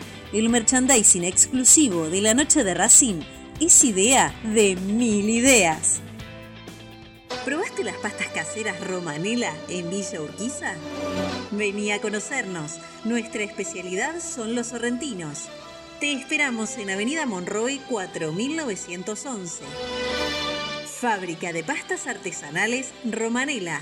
El merchandising exclusivo de la noche de Racing es idea de mil ideas. ¿Probaste las pastas caseras Romanela en Villa Urquiza? Vení a conocernos. Nuestra especialidad son los sorrentinos. Te esperamos en Avenida Monroy 4911. Fábrica de pastas artesanales Romanela.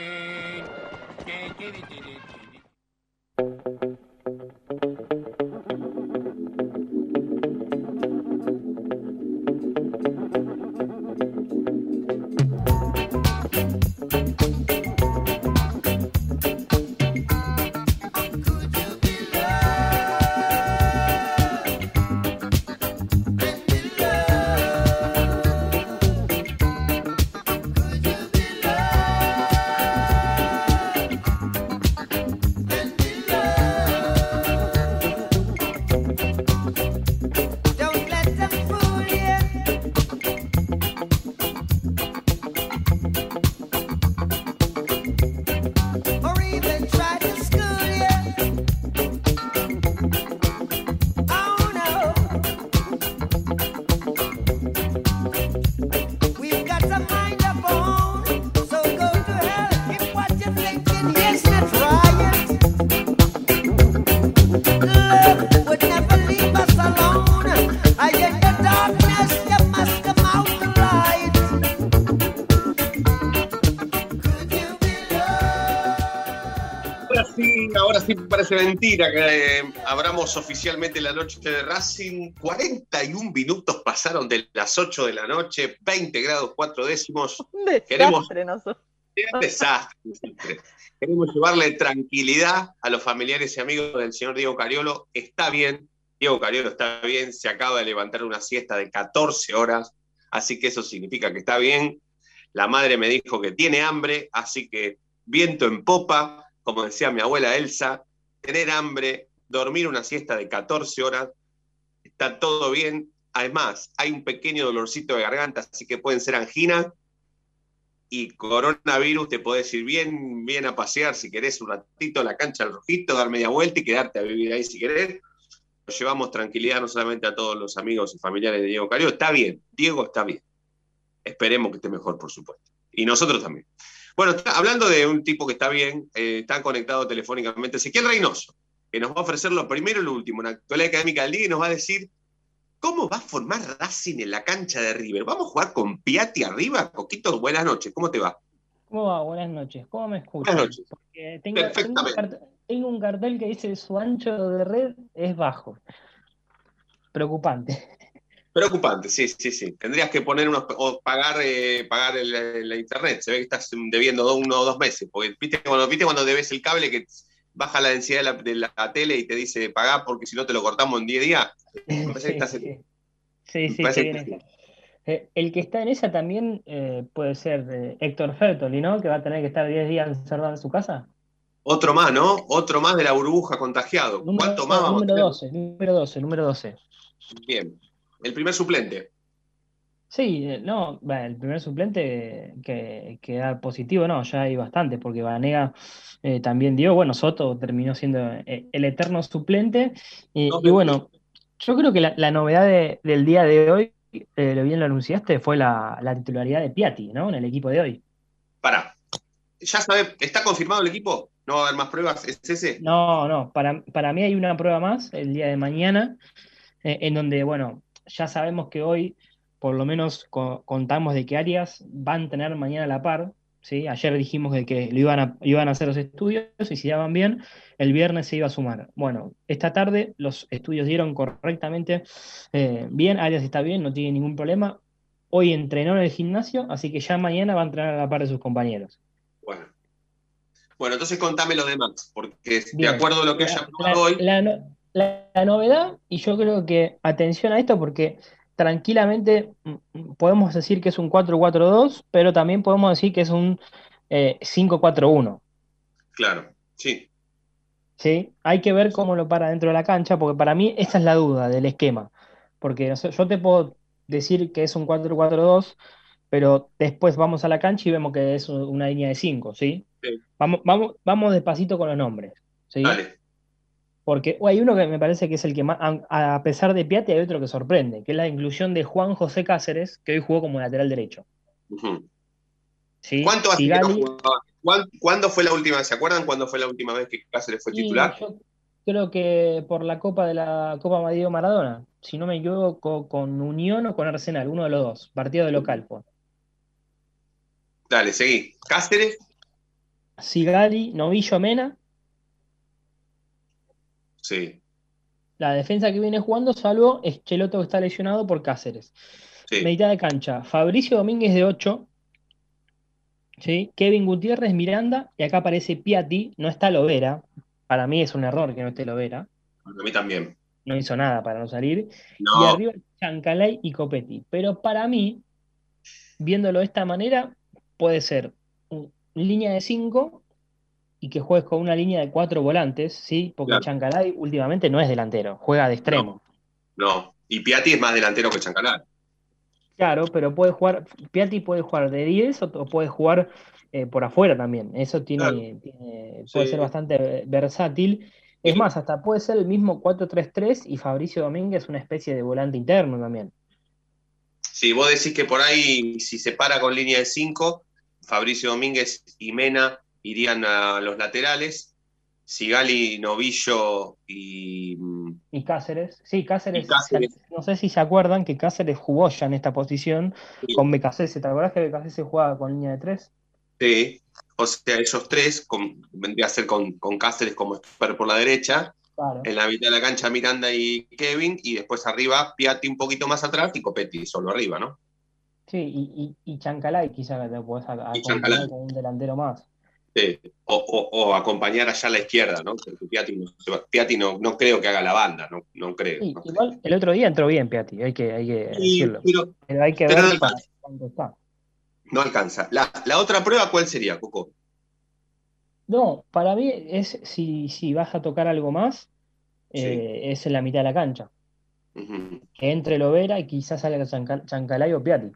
Mentira que eh, abramos oficialmente la noche de Racing. 41 minutos pasaron de las 8 de la noche, 20 grados 4 décimos. Un desastre, Queremos- nosotros. Un desastre. Queremos llevarle tranquilidad a los familiares y amigos del señor Diego Cariolo. Está bien, Diego Cariolo está bien, se acaba de levantar una siesta de 14 horas, así que eso significa que está bien. La madre me dijo que tiene hambre, así que viento en popa, como decía mi abuela Elsa, tener hambre, dormir una siesta de 14 horas, está todo bien. Además, hay un pequeño dolorcito de garganta, así que pueden ser anginas y coronavirus, te podés ir bien, bien a pasear si querés un ratito a la cancha del rojito, dar media vuelta y quedarte a vivir ahí si querés. Nos llevamos tranquilidad no solamente a todos los amigos y familiares de Diego Cario. Está bien, Diego está bien. Esperemos que esté mejor, por supuesto. Y nosotros también. Bueno, hablando de un tipo que está bien, eh, está conectado telefónicamente, Ezequiel Reynoso, que nos va a ofrecer lo primero y lo último, una actualidad académica del día y nos va a decir ¿Cómo va a formar Racing en la cancha de River? ¿Vamos a jugar con Piatti arriba? Coquito, buenas noches, ¿cómo te va? ¿Cómo va? Buenas noches. ¿Cómo me escuchan? Buenas noches. Porque tengo, tengo un Perfectamente. cartel, tengo un cartel que dice su ancho de red es bajo. Preocupante. Preocupante, sí, sí, sí. Tendrías que poner unos o pagar, eh, pagar el- la internet. Se ve que estás debiendo do- uno o dos meses. Porque viste cuando, viste cuando debes el cable que baja la densidad de la, de la tele y te dice pagá porque si no te lo cortamos en 10 días. Me parece que estás en- Sí, sí, que- viene. Eh, el que está en esa también eh, puede ser eh, Héctor Fertoli, ¿no? Que va a tener que estar 10 días encerrado en su casa. Otro más, ¿no? Otro más de la burbuja contagiado. ¿Cuánto más vamos a número tener? 12, número 12, número 12. Bien. El primer suplente. Sí, no, bueno, el primer suplente que, que da positivo, no, ya hay bastante, porque Vanega eh, también dio, bueno, Soto terminó siendo eh, el eterno suplente, y, y bueno, yo creo que la, la novedad de- del día de hoy, eh, lo bien lo anunciaste, fue la, la titularidad de Piatti, ¿no? En el equipo de hoy. Para. Ya sabes, ¿está confirmado el equipo? ¿No va a haber más pruebas? ¿Es ese? No, no, para, para mí hay una prueba más el día de mañana, eh, en donde, bueno, ya sabemos que hoy por lo menos co- contamos de que Arias van a tener mañana a la par, ¿sí? Ayer dijimos de que lo iban a, iban a hacer los estudios y si daban bien, el viernes se iba a sumar. Bueno, esta tarde los estudios dieron correctamente eh, bien, Arias está bien, no tiene ningún problema. Hoy entrenó en el gimnasio, así que ya mañana va a entrenar a la par de sus compañeros. Bueno. Bueno, entonces contame lo demás, porque de acuerdo a lo que haya hoy, La, no- la- la novedad, y yo creo que atención a esto porque tranquilamente mm, mm, podemos decir que es un 4-4-2, pero también podemos decir que es un eh, 5-4-1. claro, sí. ¿sí? Hay que ver cómo lo para dentro de la cancha, porque para mí esa es la duda del esquema. Porque yo te puedo decir que es un 4-4-2, pero después vamos a la cancha y vemos que es una línea de 5, ¿sí? Sí. Vamos, vamos, vamos despacito con los nombres, ¿sí? Dale. Porque hay uno que me parece que es el que más, a pesar de Piatti, hay otro que sorprende, que es la inclusión de Juan José Cáceres, que hoy jugó como lateral derecho. ¿Cuánto hace que no Sigali- jugaba? ¿Cuán- ¿Cuándo fue la última? ¿Se acuerdan cuándo fue la última vez que Cáceres fue titular? yo creo que por la Copa de la Copa Diego Maradona, si no me equivoco, con Unión o con Arsenal, uno de los dos, partido de local fue. Dale, seguí. Cáceres, Sigali, Novillo, Mena, sí, la defensa que viene jugando, salvo Esqueloto que está lesionado por Cáceres. sí. Mitad de cancha, Fabricio Domínguez de 8, ¿sí? Kevin Gutiérrez, Miranda, y acá aparece Piatti, no está Lovera. Para mí es un error que no esté Lovera, A mí también. no hizo nada para no salir. Y No, arriba Chancalay y Copetti. Pero para mí, viéndolo de esta manera, puede ser línea de 5 y que juegues con una línea de cuatro volantes, ¿sí? Porque Claro. Chancalay últimamente no es delantero, juega de extremo. no. Y Piatti es más delantero que Chancalay. Claro, pero puede jugar, Piatti puede jugar de 10 o, o puede jugar eh, por afuera también. Eso tiene, tiene- puede Sí. ser bastante versátil. Es más, hasta puede ser el mismo 4-3-3 y Fabricio Domínguez una especie de volante interno también. Si vos decís que por ahí, si se para con línea de 5, Fabricio Domínguez y Mena irían a los laterales, Sigali, Novillo y. Y Cáceres, sí, Cáceres, Y Cáceres. no sé si se acuerdan que Cáceres jugó ya en esta posición Sí. con Becasese. ¿Te acordás que Becasese jugaba con línea de 3? Sí. O sea, esos tres, con, vendría a ser con, con Cáceres como esper por la derecha, Claro. en la mitad de la cancha Miranda y Kevin, y después arriba Piatti un poquito más atrás y Copetti solo arriba, ¿no? Sí, y, y, y Chancalay quizá que te puedes a- Y acompañar Chancalay. con un delantero más. Sí. O, o- o acompañar allá a la izquierda, ¿no? Porque Piatti, no, Piatti no, no creo que haga la banda, no, no creo. Sí, ¿no? igual el otro día entró bien Piatti, hay que, hay que Sí, decirlo. pero Pero hay que pero ver para cuánto está. no alcanza. La, la otra prueba, ¿cuál sería, Coco? No, para mí es si, si vas a tocar algo más, eh, es en la mitad de la cancha. Que entre Lovera y quizás salga Chanca- Chancalay o Piatti.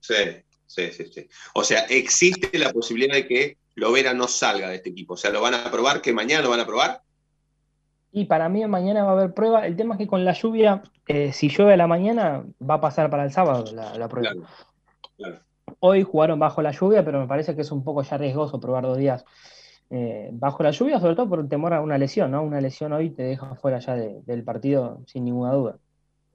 Sí, sí, sí, sí. O sea, existe la posibilidad de que Lovera no salga de este equipo. O sea, lo van a probar, que mañana lo van a probar. Y para mí mañana va a haber prueba. El tema es que con la lluvia, eh, si llueve a la mañana, va a pasar para el sábado la, la prueba. Claro, claro. Hoy jugaron bajo la lluvia, pero me parece que es un poco ya riesgoso probar dos días eh, bajo la lluvia, sobre todo por el temor a una lesión, ¿no? Una lesión hoy te deja fuera ya de- del partido sin ninguna duda.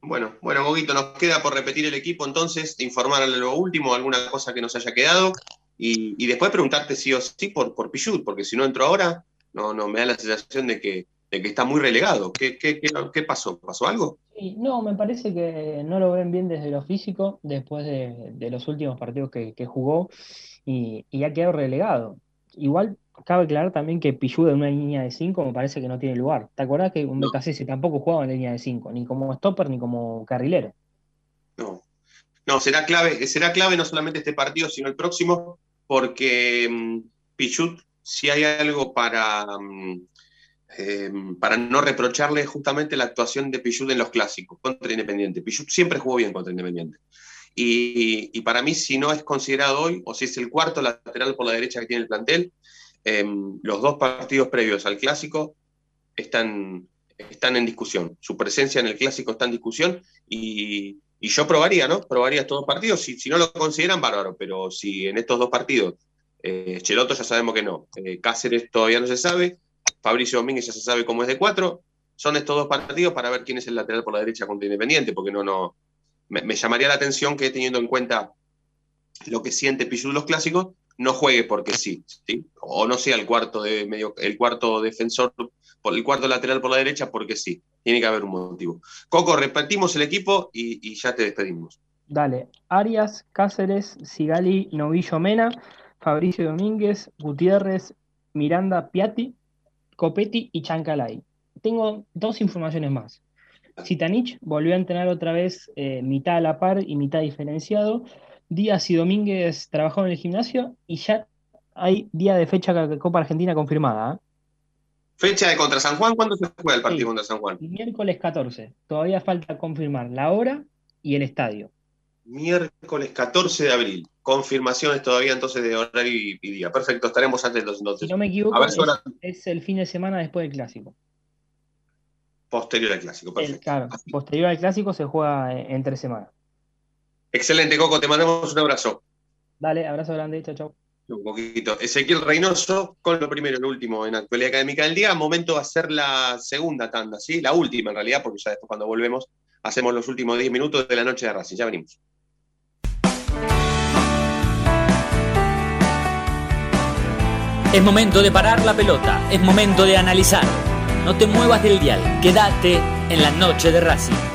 Bueno, bueno, Goguito, nos queda por repetir el equipo entonces, informarle lo último, alguna cosa que nos haya quedado, y, y después preguntarte sí o sí por, por Pichut, porque si no entro ahora, no, no me da la sensación de que, de que está muy relegado. ¿Qué, qué, qué, qué pasó? ¿Pasó algo? Y no, me parece que no lo ven bien desde lo físico después de, de los últimos partidos que, que jugó y, y ha quedado relegado. Igual cabe aclarar también que Pichu en una línea de 5 me parece que no tiene lugar. ¿Te acordás que un BKC tampoco jugaba en línea de 5, ni como stopper ni como carrilero? No. No, será clave, será clave no solamente este partido, sino el próximo, porque mm, Pichut, si hay algo para, mm, eh, para no reprocharle justamente la actuación de Pichut en los clásicos contra Independiente. Pichut siempre jugó bien contra Independiente. Y, y para mí, si no es considerado hoy, o si es el cuarto lateral por la derecha que tiene el plantel, eh, los dos partidos previos al clásico están, están en discusión. Su presencia en el clásico está en discusión y, y yo probaría, ¿no? Probaría estos dos partidos. Si, si no lo consideran, bárbaro, pero si en estos dos partidos, eh, Cheloto ya sabemos que no, eh, Cáceres todavía no se sabe, Fabricio Domínguez ya se sabe cómo es de cuatro, son estos dos partidos para ver quién es el lateral por la derecha contra Independiente, porque no, no, me, llamaría la atención que teniendo en cuenta lo que siente Pichu los clásicos, no juegue porque sí, ¿sí? o no sea el cuarto de medio, el cuarto defensor, el cuarto lateral por la derecha porque sí, tiene que haber un motivo. Coco, repetimos el equipo y, ya te despedimos. Dale, Arias, Cáceres, Sigali, Novillo Mena, Fabricio Domínguez, Gutiérrez, Miranda Piatti, Copetti y Chancalay. Tengo dos informaciones más. Sitanich volvió a entrenar otra vez eh, mitad a la par y mitad diferenciado. Díaz y Domínguez trabajaron en el gimnasio y ya hay día de fecha Copa Argentina confirmada. ¿eh? Fecha de contra San Juan, ¿cuándo se juega el partido Sí. contra San Juan? Miércoles 14. Todavía falta confirmar la hora y el estadio. Miércoles 14 de abril. Confirmaciones todavía entonces de horario y, y día. Perfecto, estaremos atentos Si entonces. no me equivoco, ver es, si ahora es el fin de semana después del clásico. posterior al clásico. El- Perfecto. claro, posterior al clásico se juega en, en tres semanas. Excelente, Coco, te mandamos un abrazo. Dale, abrazo grande, chao, chao. Un poquito. Ezequiel Reynoso con lo primero y lo último en actualidad académica del día. Momento de hacer la segunda tanda, ¿sí? La última en realidad, porque ya después cuando volvemos hacemos los últimos 10 minutos de la noche de Racing. Ya venimos. Es momento de parar la pelota, es momento de analizar. No te muevas del dial, quédate en la noche de Racing.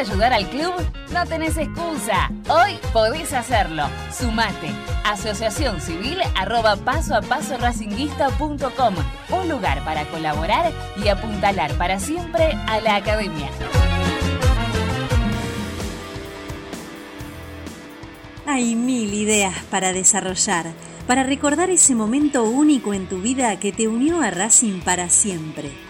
Ayudar al club? No tenés excusa. Hoy podés hacerlo. Sumate. Asociación Civil arroba paso a paso racinguista.com. Un lugar para colaborar y apuntalar para siempre a la academia. Hay mil ideas para desarrollar, para recordar ese momento único en tu vida que te unió a Racing para siempre.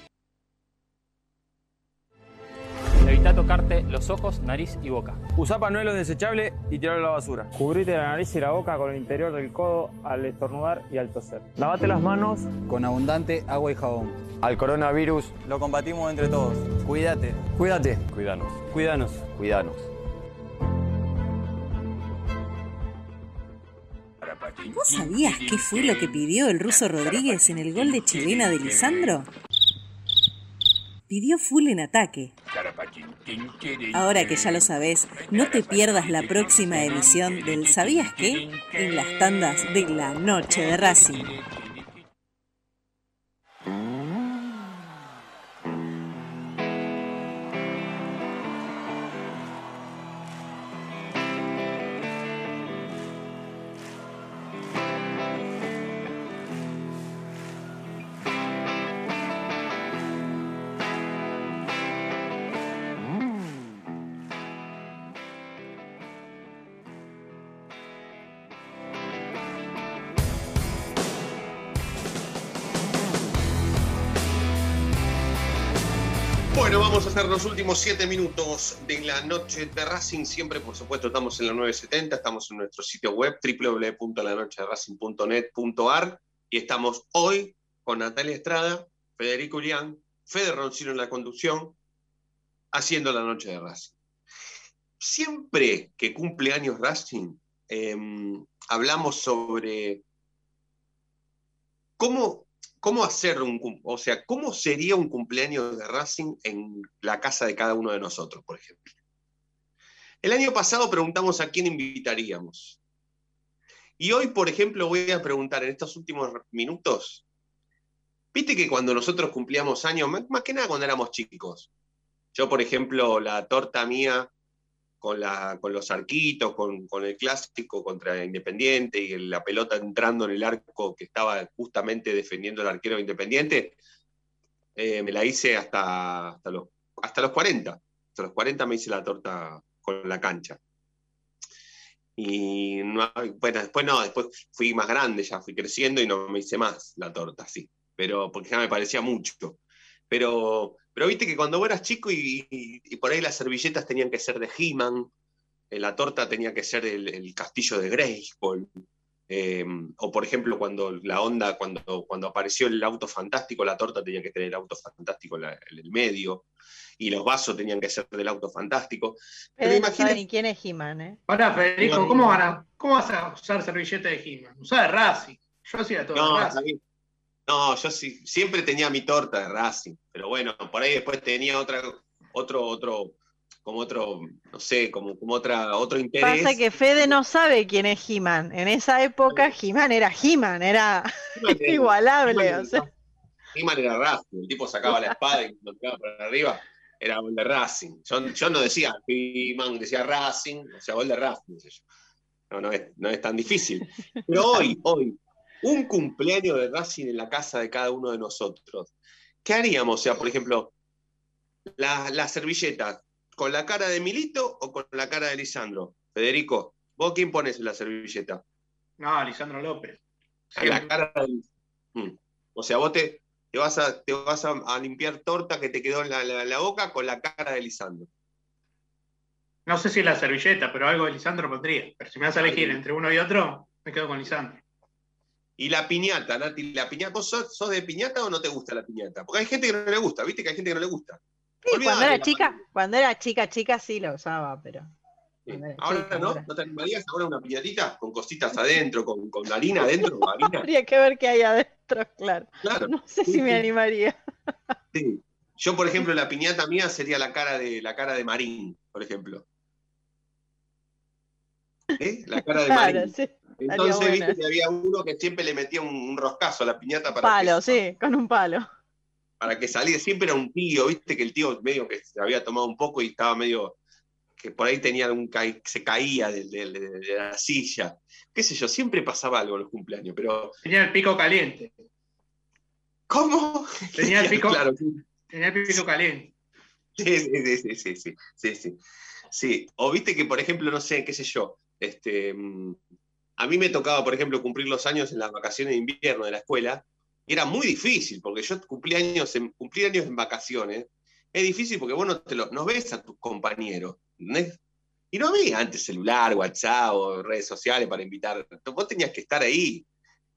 Evita tocarte los ojos, nariz y boca. Usa panuelo desechable y tirarlo a la basura. Cubrite la nariz y la boca con el interior del codo al estornudar y al toser. Lavate las manos Con abundante agua y jabón. Al coronavirus, Lo combatimos entre todos. Cuídate. cuídate. Cuídanos. Cuídanos. Cuídanos. ¿Vos sabías qué fue lo que pidió el ruso Rodríguez en el gol de chilena de Lisandro? Pidió full en ataque. Ahora que ya lo sabés, no te pierdas la próxima emisión del ¿Sabías qué? en las tandas de la noche de Racing. Los últimos siete minutos de la noche de Racing. Siempre, por supuesto, estamos en la 970, estamos en nuestro sitio web www.lanochederacing.net.ar y estamos hoy con Natalia Estrada, Federico Urián, Fede Roncino en la conducción, haciendo la noche de Racing. Siempre que cumple años Racing, eh, hablamos sobre cómo ¿Cómo hacer un o sea, cómo sería un cumpleaños de Racing en la casa de cada uno de nosotros, por ejemplo? El año pasado preguntamos a quién invitaríamos. Y hoy, por ejemplo, voy a preguntar en estos últimos minutos, viste que cuando nosotros cumplíamos años, más que nada cuando éramos chicos, yo, por ejemplo, la torta mía con, la, con los arquitos, con, con el clásico contra Independiente y la pelota entrando en el arco que estaba justamente defendiendo el arquero de Independiente, eh, me la hice hasta, hasta, los, hasta los 40. Hasta los 40 me hice la torta con la cancha. Y no, bueno, después no, después fui más grande, ya fui creciendo y no me hice más la torta, sí. Pero porque ya me parecía mucho. Pero, pero viste que cuando vos eras chico y, y- y por ahí las servilletas tenían que ser de He-Man, eh, la torta tenía que ser el, el castillo de Grayskull. eh, o por ejemplo, cuando la onda, cuando, cuando apareció el auto fantástico, la torta tenía que tener el auto fantástico en, la- en el medio. Y los vasos tenían que ser del auto fantástico. Pero imagínate. ni quién es He-Man, ¿eh? Pará, Federico, ¿cómo, van a- ¿cómo vas a usar servilleta de He-Man? Usá de Racing. Yo hacía todo No, de Racing. No, yo sí, siempre tenía mi torta de Racing, pero bueno, por ahí después tenía otra, otro, otro, como otro, no sé, como, como otra, otro interés. Pasa que Fede no sabe quién es He-Man. En esa época He-Man era He-Man, era igualable. He-Man o sea. He-Man era Racing, el tipo sacaba la espada y lo tiraba para arriba, era gol de Racing. Yo, yo no decía He-Man, decía Racing, o sea, gol de Racing. No, no es, no es tan difícil. Pero hoy, hoy, un cumpleaños de Racing en la casa de cada uno de nosotros. ¿Qué haríamos? O sea, por ejemplo, la, la servilleta, ¿con la cara de Milito o con la cara de Lisandro? Federico, ¿vos quién pones en la servilleta? No, Lisandro López. La cara del- Mm. O sea, vos te, te vas, a, te vas a, a limpiar torta que te quedó en la, la- la boca con la cara de Lisandro. No sé si la servilleta, pero algo de Lisandro pondría. Pero si me vas a elegir entre uno y otro, me quedo con Lisandro. Y la piñata, Nati, la piñata, ¿vos sos, sos de piñata o no te gusta la piñata? Porque hay gente que no le gusta, ¿viste? Que hay gente que no le gusta. Sí, cuando era chica, cuando era chica, chica sí la usaba, pero. Sí. Ahora chica, no, ahora. ¿no te animarías ahora una piñatita con cositas adentro, con, con harina adentro? harina? Habría que ver qué hay adentro, claro. Claro. No sé Sí, si me animaría. Sí. Yo, por ejemplo, la piñata mía sería la cara de la cara de Marín, por ejemplo. ¿Eh? La cara de Claro, Marín. sí. Entonces, viste que había uno que siempre le metía un, un roscazo a la piñata para Palo, que, sí, con un palo. para que saliera. Siempre era un tío, viste que el tío medio que se había tomado un poco y estaba medio que por ahí tenía un ca- se caía de, de- de- de la silla. Qué sé yo, siempre pasaba algo en los cumpleaños, pero. Tenía el pico caliente. ¿Cómo? Tenía el pico, Claro, tenía el pico caliente. Sí, sí, sí, sí, sí, sí, sí, sí. Sí, o viste que, por ejemplo, no sé, qué sé yo, este, mm, a mí me tocaba, por ejemplo, cumplir los años en las vacaciones de invierno de la escuela, y era muy difícil, porque yo cumplí años en, años en vacaciones, es difícil porque vos no, te lo, no ves a tus compañeros. Y no había antes celular, WhatsApp o redes sociales para invitar, vos tenías que estar ahí.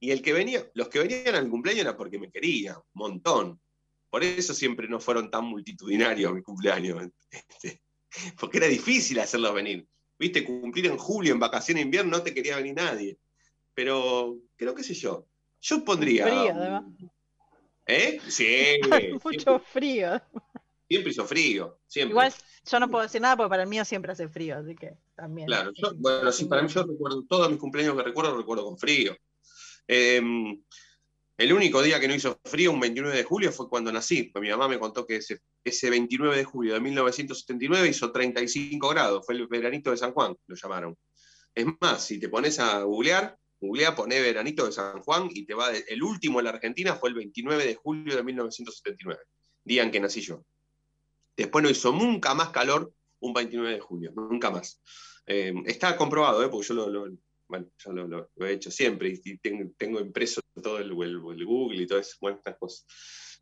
Y el que venía, los que venían al cumpleaños era porque me querían, un montón. Por eso siempre no fueron tan multitudinarios mi cumpleaños. este, porque era difícil hacerlos venir. Viste, cumplir en julio, en vacaciones de invierno, no te quería venir nadie. Pero, creo que sé yo. Yo pondría. Frío, además. ¿Eh? Sí. Mucho frío. Siempre hizo frío. Siempre. Igual yo no puedo decir nada porque para el mío siempre hace frío, así que también. Claro, yo, bueno, sí, para mí yo recuerdo, todos mis cumpleaños que recuerdo, recuerdo con frío. Eh, el único día que no hizo frío, un 29 de julio, fue cuando nací. Pues mi mamá me contó que ese, ese 29 de julio de 1979 hizo 35 grados. Fue el veranito de San Juan, lo llamaron. Es más, si te pones a googlear, googlea, poné veranito de San Juan y te va. de- el último en la Argentina fue el 29 de julio de 1979, día en que nací yo. Después no hizo nunca más calor un 29 de julio, nunca más. Eh, está comprobado, ¿eh? porque yo lo- bueno, yo lo, lo- lo he hecho siempre y, tengo, tengo impreso todo el, el- el Google y todas esas cosas.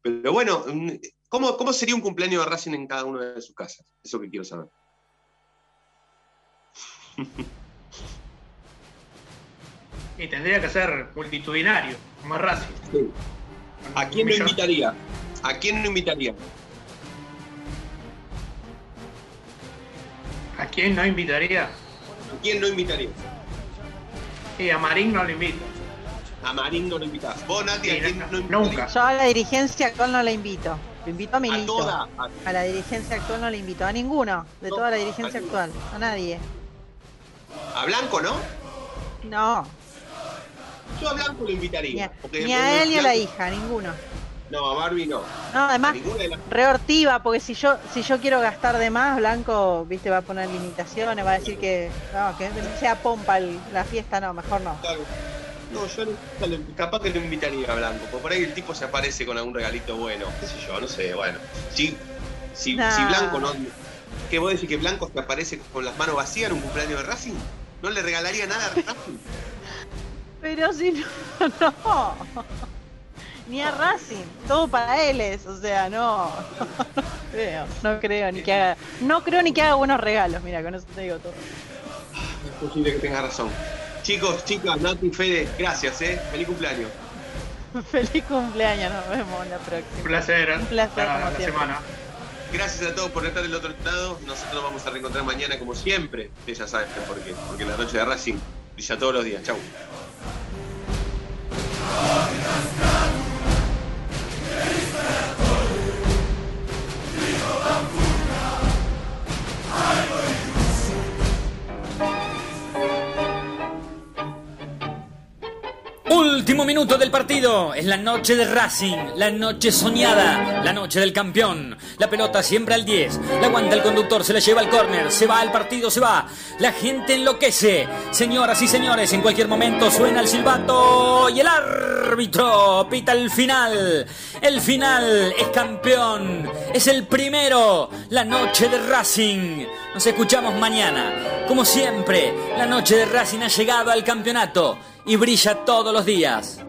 Pero bueno, mm, ¿cómo, ¿cómo sería un cumpleaños de Racing en cada una de sus casas? Eso que quiero saber. Y tendría que ser multitudinario, como es Racing. ¿A quién Millón. invitaría? ¿A quién no invitaría? ¿A quién no invitaría? ¿A quién no invitaría? Sí, a Marín no lo invito. A Marín no lo invitás. ¿Vos, Nati, a quién no invitarías? Nunca. Yo a la dirigencia actual no la invito. Lo invito a Milito. toda, a- A la dirigencia actual no la invito. A ninguno. De toda la dirigencia a actual. A nadie. A Blanco, ¿no? No. Yo a Blanco lo Ni invitaría. a, ni a él ni a la hija. A ninguno. No, a Barbie no. No, además, Ninguna de las- re hortiva, porque si yo, si yo quiero gastar de más, Blanco, viste, va a poner limitaciones, va a decir que, no, que sea pompa el- la fiesta, no, mejor no. No, yo no- capaz que lo invitaría a Blanco, porque por ahí el tipo se aparece con algún regalito bueno, qué sé yo, no sé, bueno. Si, si, Nah. si Blanco no. ¿Qué vos decís que Blanco se aparece con las manos vacías en un cumpleaños de Racing? ¿No le regalaría nada a Racing? Pero si no, no. Ni a Racing, todo para él es, o sea, no. No creo, no creo ni que haga, no creo ni que haga buenos regalos, mira, con eso te digo todo. Es posible que tengas razón. Chicos, chicas, Nati, Fede, gracias, ¿eh? Feliz cumpleaños. Feliz cumpleaños, nos vemos la próxima. Un placer. Un placer, la siempre. semana. Gracias a todos por estar del otro lado. Nosotros nos vamos a reencontrar mañana como siempre. Ustedes ya saben por qué. Porque la noche de Racing brilla todos los días. Chau. America! Último minuto del partido. Es la noche de Racing, la noche soñada, la noche del campeón. La pelota siempre al 10. La aguanta el conductor, se la lleva al córner. Se va al partido, se va. La gente enloquece. Señoras y señores, en cualquier momento suena el silbato y el árbitro pita el final. El final es campeón. Es el primero. La noche de Racing. Nos escuchamos mañana. Como siempre, la noche de Racing ha llegado al campeonato y brilla todos los días.